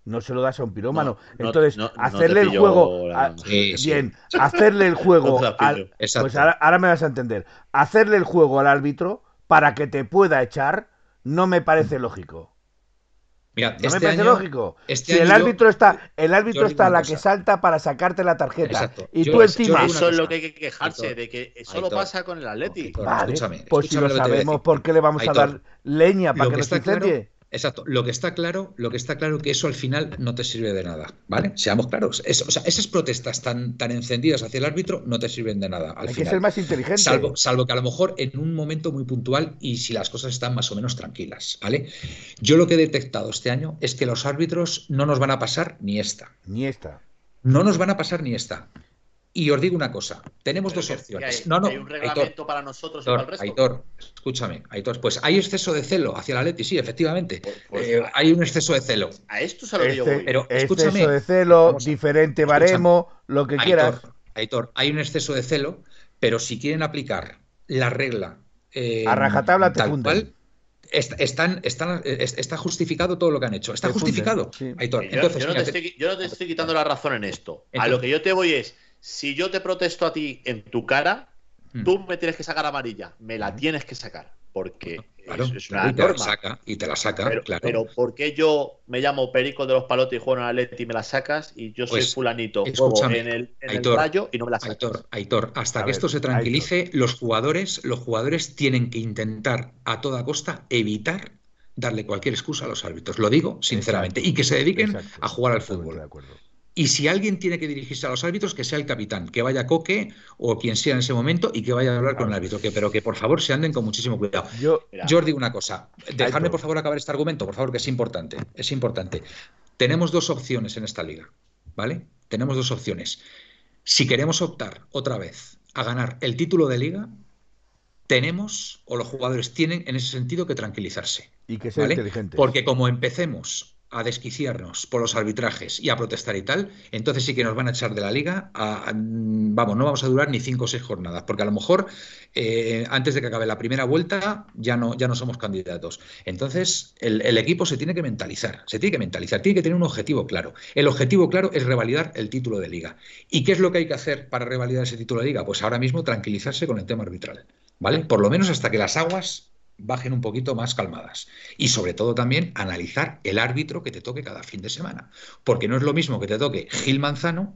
No se lo das a un pirómano. No, no, Entonces, no, no te hacerle el juego. la- a- Sí, sí. bien, hacerle el juego. Al- pues ahora, ahora me vas a entender. Hacerle el juego al árbitro para que te pueda echar no me parece lógico. Mira, No me este parece año, lógico. este si el yo- árbitro está, el árbitro está a la que salta para sacarte la tarjeta. Exacto. Y Yo- tú encima. Eso es lo que hay que quejarse, Aitor, de que eso lo Aitor, pasa con el Atleti. Aitor, Vale, escúchame, pues si lo sabemos. ¿por qué le vamos a dar leña para lo que que nos claro- incendie? Exacto. Lo que está claro, lo que está claro que eso al final no te sirve de nada, ¿vale? Seamos claros. o sea, esas protestas tan, tan encendidas hacia el árbitro no te sirven de nada. Al Hay final. que ser más inteligente. Salvo, salvo que a lo mejor en un momento muy puntual y si las cosas están más o menos tranquilas, ¿vale? Yo lo que he detectado este año es que los árbitros no nos van a pasar ni esta. Ni esta. No nos van a pasar ni esta. Y os digo una cosa, tenemos dos opciones. Hay, no, no, hay un reglamento Aitor, para nosotros y para el resto. Aitor, escúchame, Aitor, pues hay exceso de celo hacia la Leti, sí, efectivamente. Pues- pues- Eh, hay un exceso de celo. A esto es a lo que yo Este- voy. Pero exceso escúchame, de celo, diferente escúchame. baremo, lo que quieras. Aitor, Aitor, hay un exceso de celo, pero si quieren aplicar la regla eh, A rajatabla te tal funden. cual, est- están, están, es- está justificado todo lo que han hecho. Está justificado, sí. Aitor. Yo, Entonces, yo no te mira, estoy, yo no te estoy quitando la razón en esto. A lo que yo te voy es, si yo te protesto a ti en tu cara, Mm. tú me tienes que sacar amarilla. Me la tienes que sacar. Porque Claro, es, una y te la norma. saca, y te la saca, Pero, claro. pero ¿por qué yo me llamo Perico de los Palotes y juego en Atleti y me la sacas? Y yo soy Pues, fulanito, juego en el, en el Aitor, rayo y no me la sacas. Aitor, Aitor, hasta A que ver, esto se tranquilice, los jugadores, los jugadores tienen que intentar a toda costa evitar darle cualquier excusa a los árbitros. Lo digo sinceramente. Exacto, y que se dediquen exacto, a jugar al fútbol. de acuerdo. Y si alguien tiene que dirigirse a los árbitros, que sea el capitán, que vaya Coque o quien sea en ese momento y que vaya a hablar con el árbitro. Que, pero que por favor se anden con muchísimo cuidado. Yo, Mira, digo una cosa. Dejadme por favor acabar este argumento, por favor, que es importante. Es importante. Tenemos dos opciones en esta liga, ¿vale? Tenemos dos opciones. Si queremos optar otra vez a ganar el título de liga, tenemos, o los jugadores tienen en ese sentido que tranquilizarse. y que sea ¿vale? inteligente. Porque como empecemos a desquiciarnos por los arbitrajes y a protestar y tal, entonces sí que nos van a echar de la liga. vamos, no vamos a durar ni cinco o seis jornadas, porque a lo mejor eh, antes de que acabe la primera vuelta ya no, ya no somos candidatos. Entonces el, el equipo se tiene que mentalizar, se tiene que mentalizar, tiene que tener un objetivo claro. El objetivo claro es revalidar el título de liga. ¿Y qué es lo que hay que hacer para revalidar ese título de liga? Pues ahora mismo tranquilizarse con el tema arbitral, ¿vale? Por lo menos hasta que las aguas bajen un poquito más calmadas. Y sobre todo también analizar el árbitro que te toque cada fin de semana. Porque no es lo mismo que te toque Gil Manzano,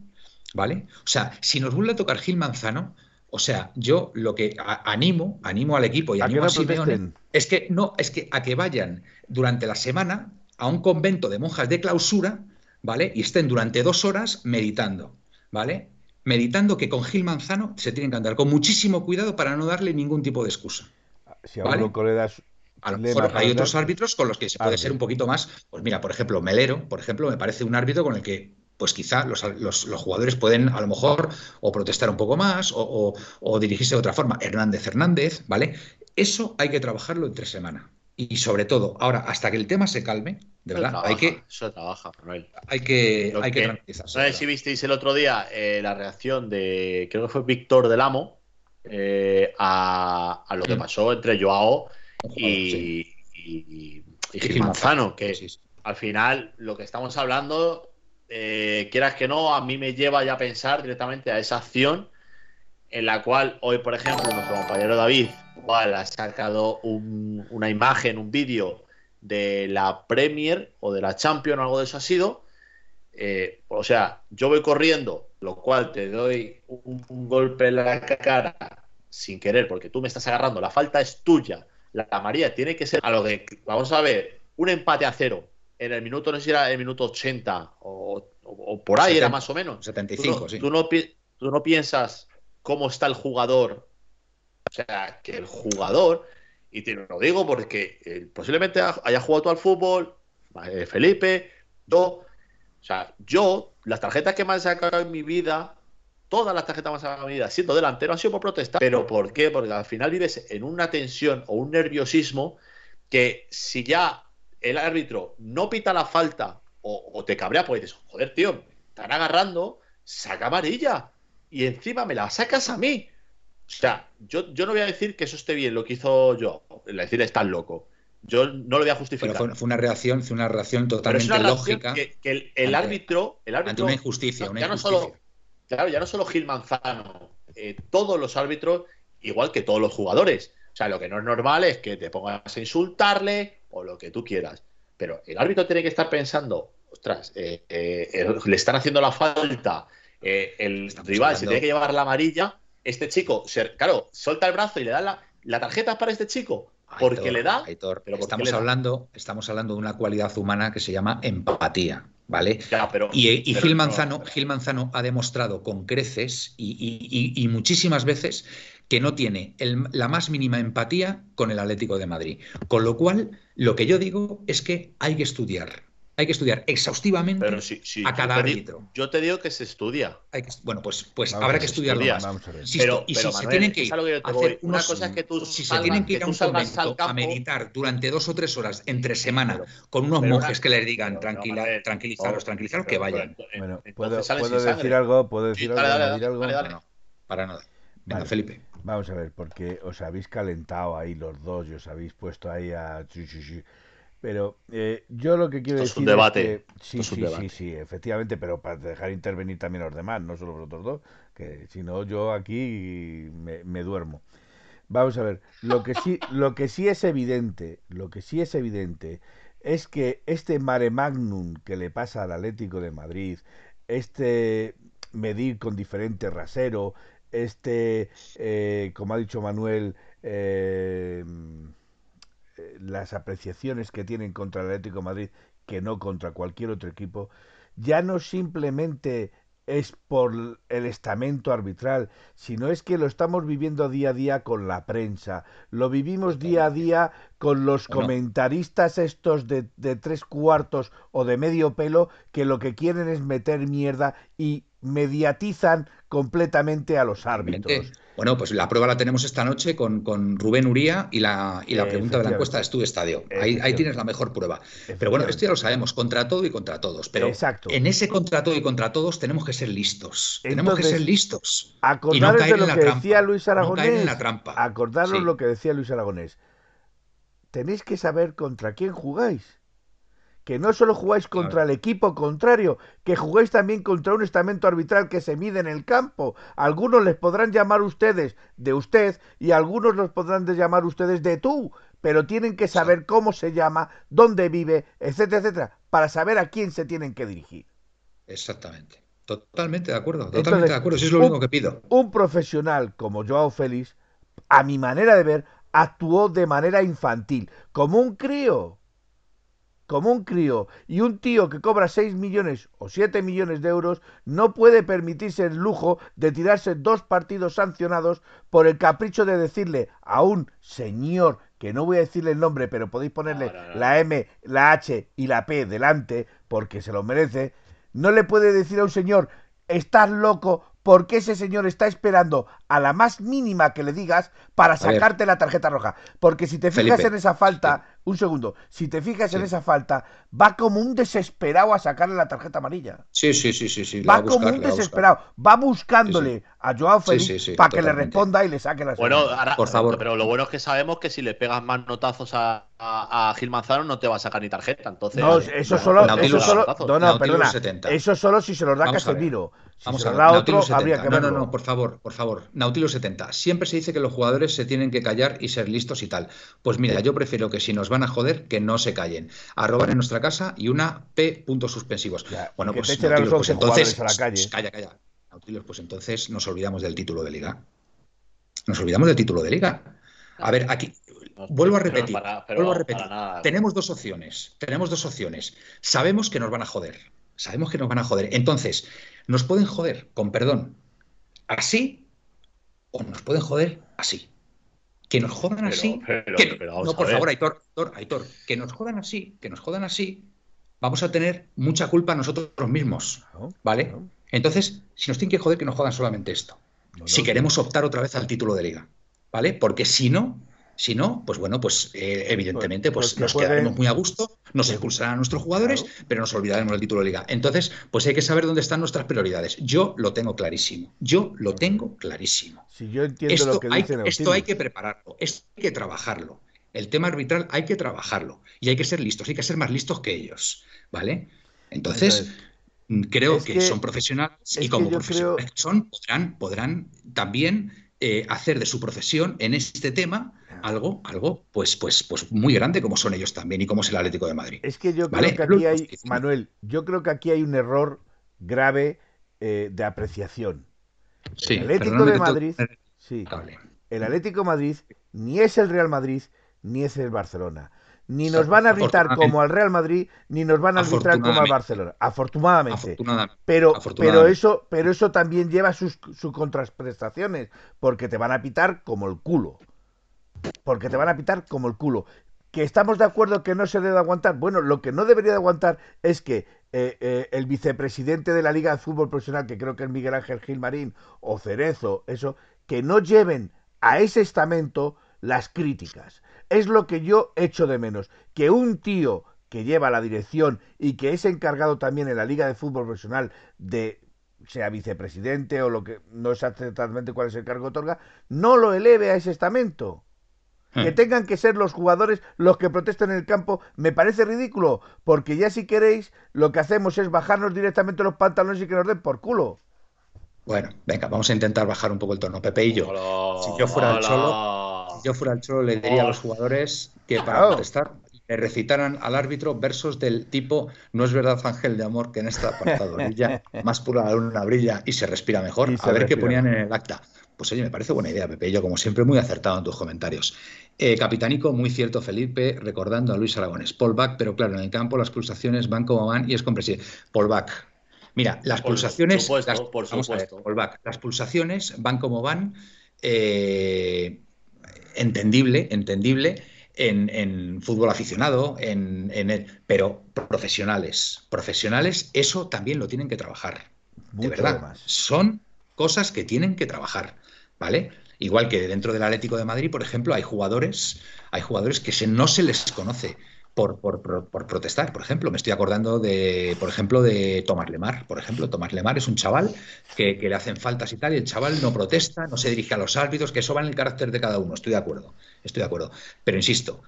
¿vale? O sea, si nos vuelve a tocar Gil Manzano, o sea, yo lo que a- animo, animo al equipo y ¿A que animo a Simeone es que no, es que a que vayan durante la semana a un convento de monjas de clausura, ¿vale? Y estén durante dos horas meditando, ¿vale? Meditando que con Gil Manzano se tienen que andar con muchísimo cuidado para no darle ningún tipo de excusa. Si a ¿vale? un loco le das A lo lema mejor para hay andar, otros árbitros con los que se puede ser un poquito más. Pues mira, por ejemplo, Melero, por ejemplo, me parece un árbitro con el que, pues quizá los, los- los jugadores pueden a lo mejor o protestar un poco más o, o- o dirigirse de otra forma. Hernández Hernández, ¿vale? Eso hay que trabajarlo entre semana. Y sobre todo, ahora, hasta que el tema se calme, de verdad, trabaja, hay que, Eso trabaja, Manuel. hay que, Lo hay que que- tranquilizarse. No sé de si visteis el otro día eh, la reacción de, creo que fue Víctor del Amo, eh, a, a lo que Mm. pasó entre Joao y, sí. y, y- y Manzano, que Sí, sí. al final lo que estamos hablando, eh, quieras que no, a mí me lleva ya a pensar directamente a esa acción en la cual hoy, por ejemplo, nuestro compañero David igual ha sacado un- una imagen, un vídeo de la Premier o de la Champions algo de eso ha sido. Eh, o sea, yo voy corriendo, lo cual te doy un, un golpe en la cara sin querer, porque tú me estás agarrando, la falta es tuya, la amarilla tiene que ser a lo que, vamos a ver, un empate a cero en el minuto, no sé si era el minuto 80 o, o- o por ahí 70, era más o menos. Tú 75, no, sí. tú no pi- tú no piensas cómo está el jugador, o sea, que el jugador, y te lo digo porque eh, posiblemente ha- haya jugado tú al fútbol, eh, Felipe, yo, o sea, yo, las tarjetas que me han sacado en mi vida, todas las tarjetas mi vida, siendo delantero, han sido por protestar. ¿Pero por qué? Porque al final vives en una tensión o un nerviosismo que si ya el árbitro no pita la falta o, o te cabrea, pues dices, joder, tío, me están agarrando, saca amarilla y encima me la sacas a mí. O sea, yo, yo no voy a decir que eso esté bien lo que hizo yo, es decir, estás loco. Yo no lo voy a justificar. Pero fue, fue una reacción, fue una reacción es totalmente una lógica que, que el, árbitro, el ante una injusticia. una ya no injusticia. solo, claro, ya no solo Gil Manzano, eh, todos los árbitros, igual que todos los jugadores. O sea, lo que no es normal es que te pongas a insultarle o lo que tú quieras. Pero el árbitro tiene que estar pensando, ostras, eh, eh, le están haciendo la falta, el Estamos rival se tiene que llevar la amarilla, este chico, se- claro, suelta el brazo y le da la, la tarjeta para este chico. porque le da. Aitor, estamos, hablando, estamos hablando de una cualidad humana que se llama empatía. ¿Vale? y, Gil, Manzano, Gil Manzano ha demostrado con creces y, muchísimas veces que no tiene la más mínima empatía con el Atlético de Madrid. Con lo cual, lo que yo digo es que hay que estudiar hay que estudiar exhaustivamente a cada árbitro. yo te digo que se estudia. bueno, pues, pues habrá que estudiarlo más. pero, y si se tienen que ir hacer una cosa es que tú si se tienen que ir a un convento a meditar durante dos o tres horas entre semana con unos monjes que les digan tranquila, tranquilizaros, tranquilizaros, que vayan. Bueno, ¿puedo, decir algo? ¿Puedo decir algo? No, para nada. Venga, Felipe. Vamos a ver, porque os habéis calentado ahí los dos y os habéis puesto ahí a... Pero eh, yo lo que quiero decir es, debate. que sí, sí, sí, sí, efectivamente, pero para dejar intervenir también a los demás, no solo vosotros dos, que si no yo aquí me, duermo. Vamos a ver, lo que sí, lo que sí es evidente, lo que sí es evidente es que este mare magnum que le pasa al Atlético de Madrid, este medir con diferente rasero, este, eh, como ha dicho Manuel, eh, las apreciaciones que tienen contra el Atlético Madrid que no contra cualquier otro equipo, ya no simplemente es por el estamento arbitral, sino es que lo estamos viviendo día a día con la prensa, lo vivimos día a día con los comentaristas estos de, de, tres cuartos o de medio pelo que lo que quieren es meter mierda y mediatizan completamente a los árbitros. Bueno, pues la prueba la tenemos esta noche con, con Rubén Uría y la, y la pregunta de la encuesta de Estudio Estadio. Ahí, ahí, tienes la mejor prueba. Pero bueno, esto ya lo sabemos, contra todo y contra todos. Pero en ese contra todo y contra todos tenemos que ser listos. tenemos que ser listos. Acordaros de lo que decía Luis Aragonés. Acordaros lo que decía Luis Aragonés. Tenéis que saber contra quién jugáis que no solo jugáis contra el equipo contrario, que jugáis también contra un estamento arbitral que se mide en el campo. Algunos les podrán llamar ustedes de usted y algunos los podrán llamar ustedes de tú, pero tienen que saber cómo se llama, dónde vive, etcétera, etcétera, para saber a quién se tienen que dirigir. Exactamente. Totalmente de acuerdo, totalmente de acuerdo, es lo único que pido. Un profesional como Joao Félix, a mi manera de ver, actuó de manera infantil, como un crío como un crío y un tío que cobra 6 millones o 7 millones de euros no puede permitirse el lujo de tirarse dos partidos sancionados por el capricho de decirle a un señor, que no voy a decirle el nombre, pero podéis ponerle la M, la H y la P delante porque se lo merece, no le puede decir a un señor, estás loco porque ese señor está esperando a la más mínima que le digas para sacarte la tarjeta roja. Porque si te fijas en esa falta, un segundo, si te fijas en esa falta, va como un desesperado a sacarle la tarjeta amarilla. Sí, sí, sí, sí. sí va, como un desesperado, va buscándole a Joao Félix para que le responda y le saque la Bueno, por favor. Pero lo bueno es que sabemos que si le pegas más notazos a, a, Gil Manzano no te va a sacar ni tarjeta. Entonces, no, eso solo, eso solo, no, no, perdona, eso solo si se los da Casemiro. Vamos a ver, otro, habría que no, no, no, por favor, por favor. Nautilus 70. Siempre se dice que los jugadores se tienen que callar y ser listos y tal. Pues mira, yo prefiero que si nos van a joder, que no se callen. Arroban en nuestra casa y una P puntos suspensivos. bueno, pues, pues entonces. A la calle. calla, calla. Nautilus, pues entonces nos olvidamos del título de liga. Nos olvidamos del título de liga. A ver, aquí, vuelvo a repetir, vuelvo a repetir. Tenemos dos opciones, tenemos dos opciones. Sabemos que nos van a joder, sabemos que nos van a joder. Entonces, nos pueden joder, con perdón, así o nos pueden joder así. Que nos jodan así. no, por favor, Aitor, Aitor, que nos jodan así, que nos jodan así, vamos a tener mucha culpa nosotros mismos. ¿Vale? Entonces, si nos tienen que joder, que nos jodan solamente esto. si queremos optar otra vez al título de liga. ¿Vale? Porque si no, si no, pues bueno, pues eh, evidentemente pues, pues nos quedaremos muy a gusto, nos expulsarán a nuestros jugadores, pero nos olvidaremos del título de liga. Entonces, pues hay que saber dónde están nuestras prioridades. Yo lo tengo clarísimo. Yo lo tengo clarísimo. Si yo entiendo esto, lo que hay, esto hay que prepararlo, esto hay que trabajarlo. El tema arbitral hay que trabajarlo y hay que ser listos, hay que ser más listos que ellos, ¿vale? Entonces, creo que, son profesionales y como profesionales son, podrán, podrán también eh, hacer de su profesión en este tema algo, algo pues, pues, pues muy grande como son ellos también y como es el Atlético de Madrid. Es que yo creo que aquí hay, Manuel, yo creo que aquí hay un error grave eh, de apreciación. el Atlético de Madrid, sí, el Atlético de Madrid ni es el Real Madrid ni es el Barcelona. Ni nos van a arbitrar como al Real Madrid, ni nos van a arbitrar como al Barcelona. Afortunadamente. Pero, pero, eso, pero eso también lleva sus, sus contraprestaciones, porque te van a pitar como el culo. Porque te van a pitar como el culo. ¿Que estamos de acuerdo que no se debe aguantar? Bueno, lo que no debería de aguantar es que eh, eh, el vicepresidente de la Liga de Fútbol Profesional, que creo que es Miguel Ángel Gilmarín, o Cerezo, eso, que no lleven a ese estamento las críticas. Es lo que yo echo de menos. Que un tío que lleva la dirección y que es encargado también en la Liga de Fútbol Profesional de sea vicepresidente o lo que no sé exactamente cuál es el cargo que otorga, no lo eleve a ese estamento. Que hmm. tengan que ser los jugadores los que protesten en el campo me parece ridículo, porque ya si queréis lo que hacemos es bajarnos directamente los pantalones y que nos den por culo. Bueno, venga, vamos a intentar bajar un poco el tono. Pepe y yo, si yo fuera el cholo, si yo fuera el cholo, le diría a los jugadores que para protestar le recitaran al árbitro versos del tipo No es verdad, Ángel de Amor, que en esta apartado brilla, más pura la luna brilla y se respira mejor. a ver qué ponían en el acta. Pues oye, me parece buena idea, Pepe. Yo, como siempre, muy acertado en tus comentarios. Eh, capitanico, muy cierto, Felipe, recordando a Luis Aragones. Paul Back, pero claro, en el campo las pulsaciones van como van y es comprensible. Paul Back. Mira, las pulsaciones. por supuesto. Paul Back, las pulsaciones van como van. Eh, entendible, entendible. En, fútbol aficionado, en, pero profesionales, profesionales, eso también lo tienen que trabajar. de verdad. Son cosas que tienen que trabajar. ¿vale? Igual que dentro del Atlético de Madrid, por ejemplo, hay jugadores, hay jugadores que no se les conoce por, por, protestar. Por ejemplo, me estoy acordando de, por ejemplo, de Tomás Lemar. Por ejemplo, Tomás Lemar es un chaval que, le hacen faltas y tal, y el chaval no protesta, no se dirige a los árbitros, que eso va en el carácter de cada uno. Estoy de acuerdo, estoy de acuerdo. Pero insisto,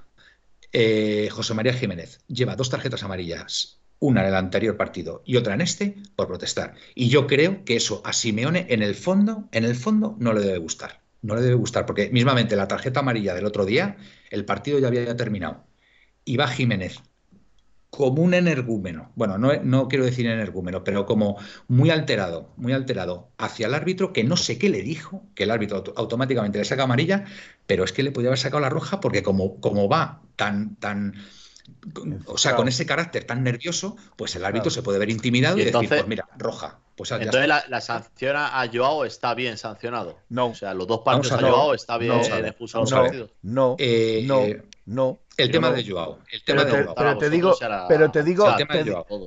eh, José María Jiménez lleva dos tarjetas amarillas una en el anterior partido y otra en este, por protestar. Y yo creo que eso a Simeone en el fondo, en el fondo, no le debe gustar. No le debe gustar, porque mismamente la tarjeta amarilla del otro día, el partido ya había terminado. Y va Jiménez como un energúmeno, bueno, no, no, quiero decir energúmeno, pero como muy alterado, muy alterado hacia el árbitro, que no sé qué le dijo, que el árbitro automáticamente le saca amarilla, pero es que le podía haber sacado la roja porque como, como va tan, tan, o sea, con ese carácter tan nervioso, pues el árbitro se puede ver intimidado y, decir, pues mira, roja. Pues entonces la, sanción a Joao está bien sancionado. No. O sea, los dos partidos a, Joao está bien no, expulsado no, eh, no, no, El tema de Joao. El tema pero, de Joao. Pero te digo, pero te digo,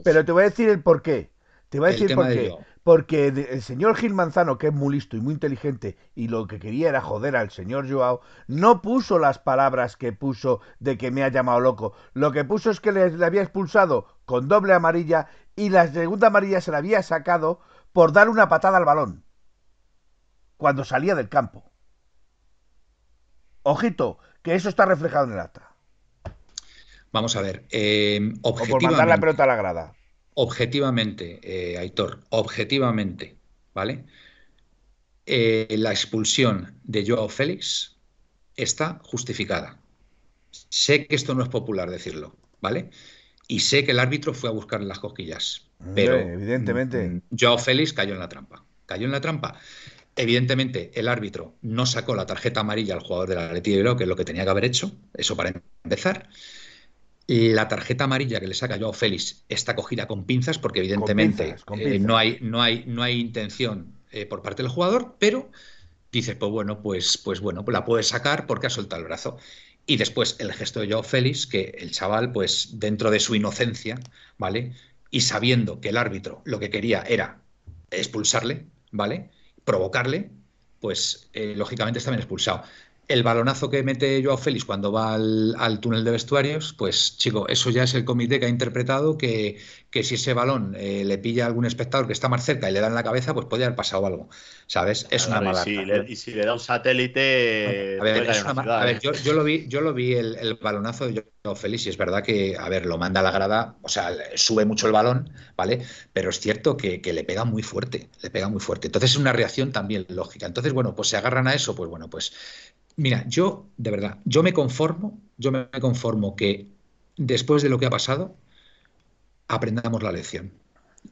pero te voy a decir el por qué. Te voy a decir por qué. Porque el señor Gil Manzano, que es muy listo y muy inteligente, y lo que quería era joder al señor Joao, no puso las palabras que puso de que me ha llamado loco. Lo que puso es que le, había expulsado con doble amarilla y la segunda amarilla se la había sacado por dar una patada al balón cuando salía del campo. Ojito, que eso está reflejado en el acta. Vamos a ver. Eh, o por mandar la pelota a la grada objetivamente, eh, Aitor, objetivamente, ¿vale? Eh, la expulsión de Joao Félix está justificada. Sé que esto no es popular decirlo, ¿vale? Y sé que el árbitro fue a buscar las cosquillas, pero evidentemente mm, Joao Félix cayó en la trampa. Cayó en la trampa. Evidentemente, el árbitro no sacó la tarjeta amarilla al jugador de la de Bilbao, que es lo que tenía que haber hecho, eso para empezar. La tarjeta amarilla que le saca Joao Félix está cogida con pinzas porque evidentemente eh, no, hay, no, hay, no hay intención eh, por parte del jugador, pero dice, pues bueno, pues, pues bueno, pues la puede sacar porque ha soltado el brazo. Y después el gesto de Joao Félix, que el chaval, pues dentro de su inocencia, ¿vale? Y sabiendo que el árbitro lo que quería era expulsarle, ¿vale? Provocarle, pues eh, lógicamente está bien expulsado el balonazo que mete Joao Félix cuando va al, túnel de vestuarios, pues chico, eso ya es el comité que ha interpretado que, que si ese balón eh, le pilla a algún espectador que está más cerca y le da en la cabeza, pues puede haber pasado algo, ¿sabes? Es una mala. Y si, le, da un satélite... A ver, yo, lo vi, yo lo vi el, balonazo de Joao Félix y es verdad que, a ver, lo manda a la grada, o sea, sube mucho el balón, ¿vale? Pero es cierto que, que le pega muy fuerte, le pega muy fuerte. Entonces es una reacción también lógica. Entonces, bueno, pues se agarran a eso, pues bueno, pues Mira, yo, de verdad, yo me conformo, yo me conformo que después de lo que ha pasado, aprendamos la lección.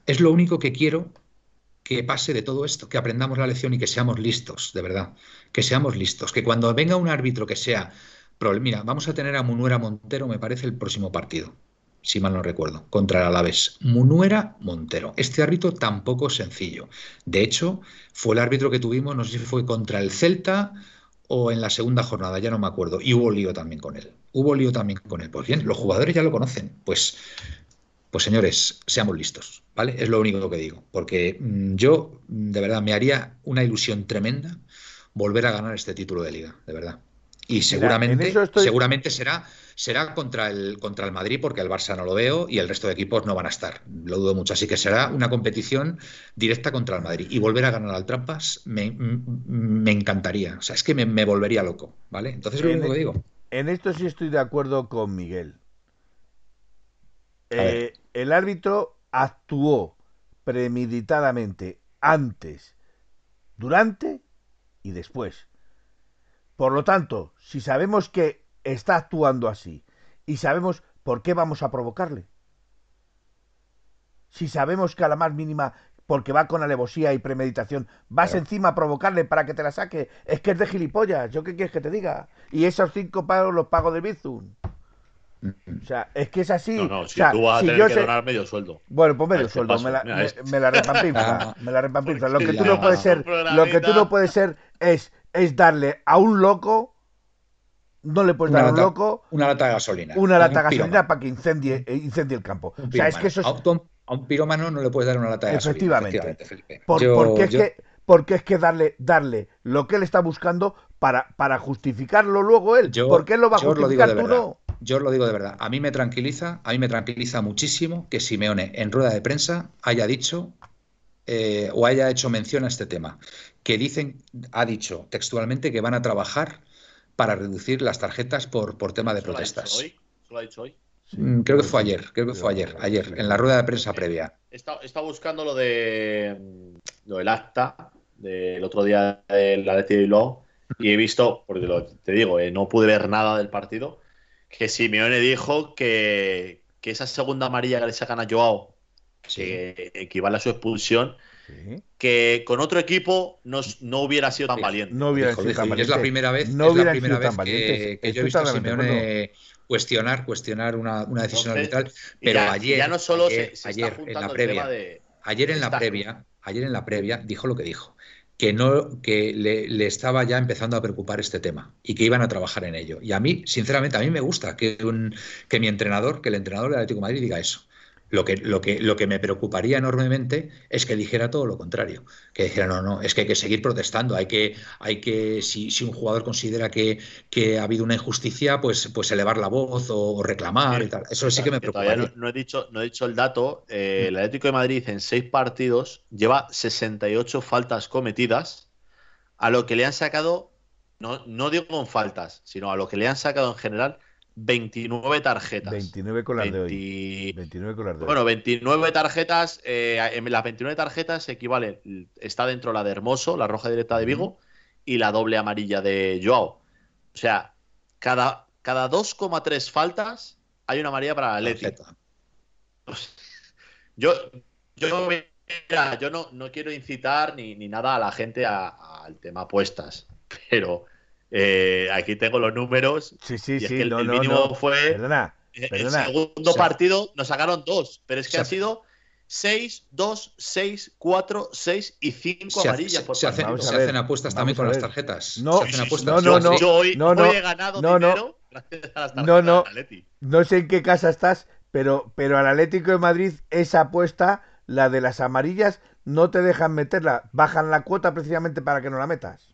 Es lo único que quiero que pase de todo esto, que aprendamos la lección y que seamos listos, de verdad, que seamos listos, que cuando venga un árbitro que sea Mira, vamos a tener a Munuera Montero, me parece, el próximo partido, si mal no recuerdo, contra el Alavés. Munuera Montero. Este árbitro tampoco es sencillo. De hecho, fue el árbitro que tuvimos, no sé si fue contra el Celta o en la segunda jornada, ya no me acuerdo. Y hubo lío también con él. Hubo lío también con él. Pues bien, los jugadores ya lo conocen. Pues, pues señores, seamos listos, ¿vale? Es lo único que digo. Porque mm, yo, de verdad, me haría una ilusión tremenda volver a ganar este título de liga, de verdad. Y seguramente, seguramente será, será contra el, contra el Madrid, porque el Barça no lo veo y el resto de equipos no van a estar. Lo dudo mucho. Así que será una competición directa contra el Madrid. Y volver a ganar al Trampas me, encantaría. O sea, es que me, volvería loco. ¿Vale? Entonces es lo único que digo. En esto sí estoy de acuerdo con Miguel. Eh, el árbitro actuó premeditadamente antes, durante y después. Por lo tanto, si sabemos que está actuando así y sabemos por qué vamos a provocarle, si sabemos que a la más mínima, porque va con alevosía y premeditación, vas encima a provocarle para que te la saque, es que es de gilipollas, ¿yo qué quieres que te diga? Y esos cinco pagos los pago de Bizum. O sea, es que es así. No, no, si tú vas a tener que donar medio sueldo. Bueno, pues medio sueldo, me la, me, me la repampinza, me la repampinza. Lo que tú no puedes ser, lo que tú no puedes ser es es darle a un loco, no le puedes dar a un loco una lata de gasolina. Una lata de gasolina para que incendie, eh, incendie el campo. O sea, es que eso es... a, un, pirómano no le puedes dar una lata de gasolina. Efectivamente. porque, es que, porque es que darle, darle lo que él está buscando para, para justificarlo luego él. Yo, ¿Por qué lo va a justificar tú no? Yo os lo digo de verdad. A mí me tranquiliza, a mí me tranquiliza muchísimo que Simeone en rueda de prensa haya dicho eh, o haya hecho mención a este tema que dicen, ha dicho textualmente que van a trabajar para reducir las tarjetas por, por tema de protestas. hoy? ¿Lo ha dicho hoy? Mm, creo que fue ayer, creo que fue ayer, ayer, en la rueda de prensa previa. Está, buscando lo de lo del acta del otro día de la de Bilbao y he visto, porque te digo, eh, no pude ver nada del partido, que Simeone dijo que, esa segunda amarilla que le sacan a Joao, que equivale a su expulsión, que con otro equipo no, no hubiera sido tan valiente. No hubiera sido tan valiente. Es la primera vez, es la primera vez que, yo he visto a Simeone cuestionar, cuestionar una, una decisión arbitral, pero ayer, ya no solo ayer, ayer en la previa, ayer en la previa, ayer en la previa dijo lo que dijo que no que le, le, estaba ya empezando a preocupar este tema y que iban a trabajar en ello. Y a mí, sinceramente, a mí me gusta que, un, que mi entrenador, que el entrenador del Atlético de Madrid diga eso. Lo que, lo, que, lo que me preocuparía enormemente es que dijera todo lo contrario, que dijera, no, no, es que hay que seguir protestando, hay que, hay que si, si un jugador considera que, que, ha habido una injusticia, pues, pues elevar la voz o, reclamar y tal. Eso sí que me preocupa. No, he dicho, no he dicho el dato, eh, el Atlético de Madrid en seis partidos lleva 68 faltas cometidas, a lo que le han sacado, no, no digo con faltas, sino a lo que le han sacado en general 29 tarjetas. 29 con las de hoy. 29 con las de Bueno, 29 tarjetas. Eh, en las 29 tarjetas equivale. Está dentro la de Hermoso, la roja directa de Vigo, y la doble amarilla de Joao. O sea, cada, cada 2,3 faltas hay una amarilla para la Leti. Yo, yo, yo no, no quiero incitar ni, ni nada a la gente al tema apuestas, pero eh, aquí tengo los números. Sí, sí, sí. el, mínimo fue. Perdona, El segundo partido nos sacaron dos, pero es que ha sido 6, 2, 6, 4, 6 y 5 amarillas. se, hacen, apuestas también con las tarjetas. No, se hacen apuestas. no, no, no. Yo hoy, no, he ganado no, dinero gracias a las tarjetas no, no, no sé en qué casa estás, pero, pero al Atlético de Madrid esa apuesta, la de las amarillas, no te dejan meterla. Bajan la cuota precisamente para que no la metas.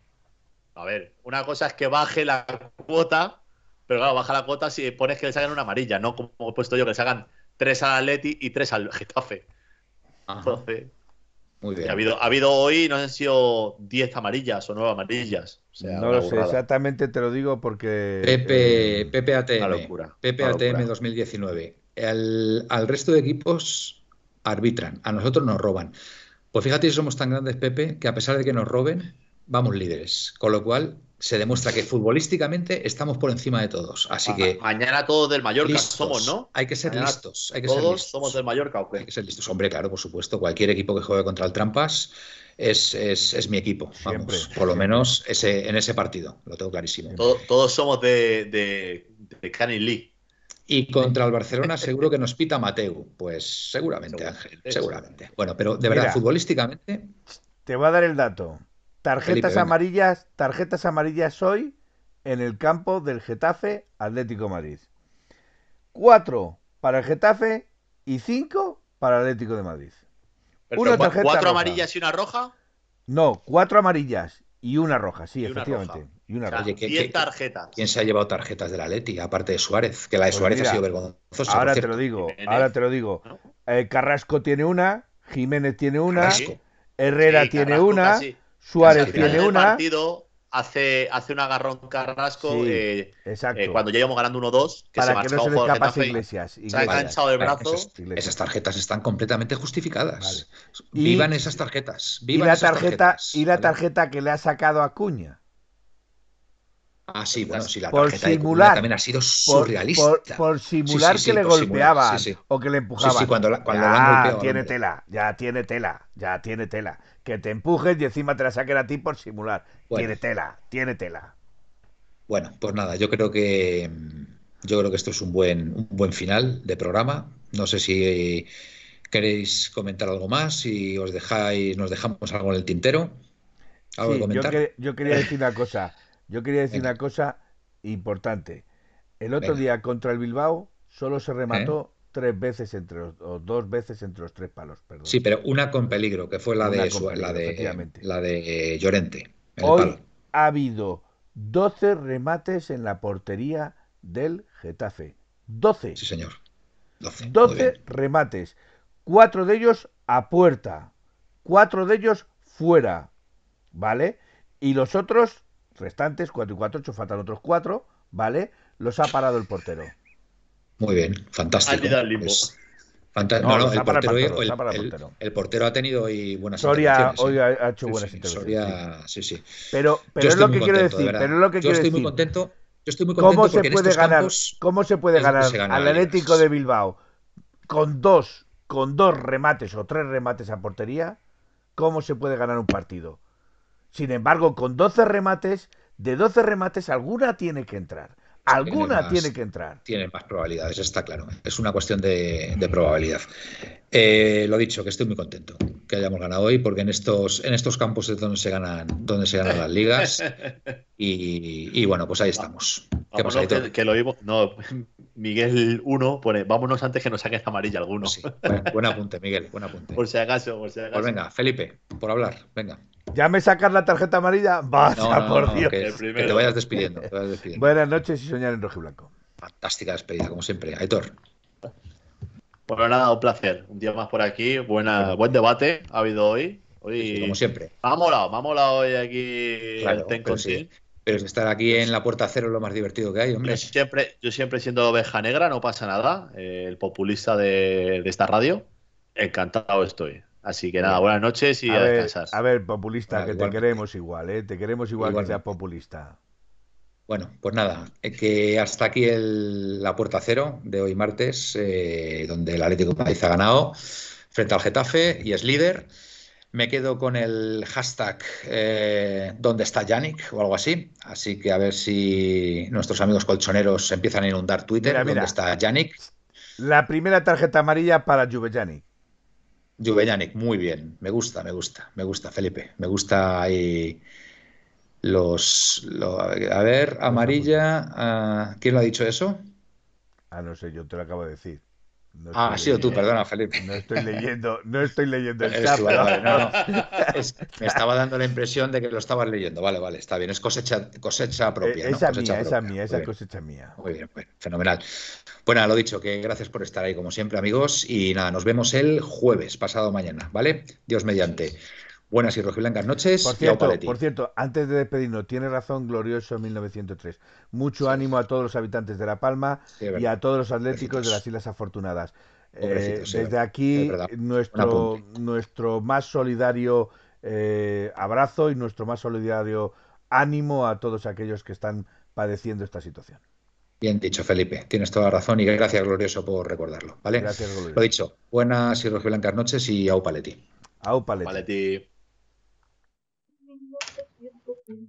A ver, una cosa es que baje la cuota, pero claro, baja la cuota si pones que le salgan una amarilla, no como he puesto yo, que le salgan tres al Atleti y tres al Getafe. Entonces, Muy bien. Ha habido, ha habido hoy, no sé si sido 10 amarillas o 9 amarillas. no lo sé, exactamente te lo digo porque. Pepe, eh, Pepe ATM. Pepe ATM 2019. al resto de equipos arbitran, a nosotros nos roban. Pues fíjate si somos tan grandes, Pepe, que a pesar de que nos roben, vamos líderes. Con lo cual se demuestra que futbolísticamente estamos por encima de todos. Así que. Mañana todos del Mallorca somos, ¿no? Hay que ser listos. Hay que todos ser listos. somos del Mallorca, ¿o Hay que ser listos. Hombre, claro, por supuesto. Cualquier equipo que juegue contra el Trampas es, es, es mi equipo. Vamos, Siempre, por lo menos ese, en ese partido, lo tengo clarísimo. Todo- todos somos de, de, de Canning Lee. Y contra el Barcelona seguro que nos pita Mateu. Pues seguramente, Seguramente, Ángel, seguramente. Bueno, pero de Mira. verdad, futbolísticamente, Te voy a dar el dato. Tarjetas Felipe, amarillas, tarjetas amarillas hoy en el campo del Getafe Atlético Madrid. Cuatro para el Getafe y cinco para el Atlético de Madrid. Pero Una tarjeta cuatro roja. amarillas y una roja. No, cuatro amarillas y una roja, sí, Y una efectivamente. roja. Y una O sea, roja. Oye, ¿qué- 10 qué- tarjetas. ¿quién se ha llevado tarjetas de la Leti? Aparte de Suárez, que la de Pues Suárez mira, ha sido vergonzosa. Ahora te lo digo, Jiménez. ahora te lo digo. ¿no? Eh, Carrasco tiene una, Jiménez tiene una, Carrasco. Herrera Sí, tiene Carrasco una, casi- Suárez al final tiene del una. partido hace, hace un agarrón Carrasco Sí, eh, Exacto. eh, cuando ya íbamos ganando 1-2, que se para que no se y Iglesias. se ha enganchado el brazo. esas, tarjetas están completamente justificadas. Y- Vivan esas tarjetas. Y Vivan la esas tarjeta, tarjetas, y la ¿vale? tarjeta que le ha sacado a Cuña. Ah, sí, bueno, sí, la Por tarjeta de simular. también ha sido surrealista. por- por simular Sí, sí, sí, que le simular, golpeaban sí. o que le empujaban. Sí, sí, cuando la- cuando ya la han golpeado, tiene hombre. tela, ya tiene tela, ya tiene tela. Que te empujes y encima te la saquen a ti por simular. Bueno. Tiene tela, tiene tela. Bueno, pues nada, yo creo que yo creo que esto es un buen, un buen final de programa. No sé si queréis comentar algo más, si os dejáis, nos dejamos algo en el tintero. ¿Algo Sí, yo, comentar? que- yo quería decir una cosa. Yo quería decir Venga. una cosa importante. El otro Venga. día contra el Bilbao solo se remató tres veces entre los, o dos veces entre los tres palos, perdón. Sí, pero una con peligro, que fue la Una de con su- peligro, la de la de Llorente. Hoy palo. ha habido 12 remates en la portería del Getafe. 12. Sí, señor. 12. muy 12 bien. remates. Cuatro de ellos a puerta. Cuatro de ellos fuera. ¿Vale? Y los otros restantes, 4 y 4, 8, faltan otros 4, ¿vale? Los ha parado el portero. Muy bien, fantástico. Ha ido al limbo. Es fanta- No, no, no, el portero, hoy- portero, el- portero. el portero ha tenido hoy buenas Soria intervenciones, hoy sí. ha hecho Sí, buenas sí, intervenciones. sí. Soria, sí, sí. Pero, es lo que quiero contento, decir, pero es lo que Yo quiero estoy muy decir. contento. Yo estoy muy contento ¿Cómo se porque puede estos ganar? campos ¿Cómo se puede ganar se al. Atlético de Bilbao con dos, con dos remates o tres remates a portería? ¿Cómo se puede ganar un partido? Sin embargo, con 12 remates, de 12 remates alguna tiene que entrar. Alguna más. tiene que entrar. tienen más probabilidades, está claro. Es una cuestión de, de probabilidad. Eh, lo dicho, que estoy muy contento que hayamos ganado hoy, porque en estos, en estos campos es donde se ganan, donde se ganan las ligas. Y, y bueno, pues ahí estamos. ¿Qué Vámonos, pasa, que, que lo oímos. No, Miguel 1 pone, vámonos antes que nos saquen amarilla alguno. Sí, buen, buen apunte, Miguel, buen apunte. Por si acaso, por si acaso. Pues venga, Felipe, por hablar, venga. ¿Ya me sacas la tarjeta amarilla? Vaya, No, por no, Dios. que, te vayas despidiendo. te vayas despidiendo. Buenas noches y soñar en rojo y blanco. Fantástica despedida, como siempre. Aitor, Bueno, nada, un placer. Un día más por aquí. Buena, buen debate ha habido hoy. Hoy como siempre. me ha molado, me ha molado hoy aquí Claro, el pero sí. Pero es estar aquí en la puerta cero es lo más divertido que hay, hombre. Yo siempre, yo siempre siendo oveja negra, no pasa nada. eh, el populista de, de esta radio. Encantado estoy. Así que nada, buenas noches y a, a, ver, descansar. a ver, populista, Bueno, que te queremos igual, ¿eh? Te queremos igual que seas populista. Bueno, pues nada, eh, que hasta aquí el- la puerta cero de hoy martes, eh, donde el Atlético de Madrid ha ganado frente al Getafe y es líder. Me quedo con el hashtag eh, ¿Dónde está Yannick? o algo así. Así que a ver si nuestros amigos colchoneros empiezan a inundar Twitter. Mira, mira. ¿Dónde está Yannick? La primera tarjeta amarilla para. Juve Yannick, muy bien. Me gusta, me gusta, me gusta, Felipe. Me gusta ahí los... lo- a ver, amarilla. ah, ¿Quién lo ha dicho eso? Ah, no sé, yo te lo acabo de decir. No Ah, ha estoy sido tú, perdona, Felipe. No estoy leyendo, no estoy leyendo el chat. vale, vale, no, me estaba dando la impresión de que lo estabas leyendo. Vale, vale, está bien. Es cosecha, cosecha propia. Eh, ¿no? Esa Cosecha mía, esa propia. mía, esa bien, cosecha mía. Muy bien, bueno, fenomenal. Bueno, lo dicho, que gracias por estar ahí como siempre, amigos. Y nada, nos vemos el jueves, pasado mañana, ¿vale? Dios mediante. Buenas y rojiblancas noches. Por y cierto, Aupaletti. por cierto, antes de despedirnos, tiene razón Glorioso 1903. Mucho Sí. ánimo a todos los habitantes de La Palma Sí, y a todos los atléticos de las Islas Afortunadas. Eh, sí, desde es aquí, nuestro, nuestro más solidario eh, abrazo y nuestro más solidario ánimo a todos aquellos que están padeciendo esta situación. Bien dicho, Felipe. Tienes toda la razón y gracias, Glorioso, por recordarlo, ¿vale? Gracias, Glorioso. Lo dicho, buenas y rojiblancas noches y Aupaletti. Au, paleta. Vale, tío. 1903,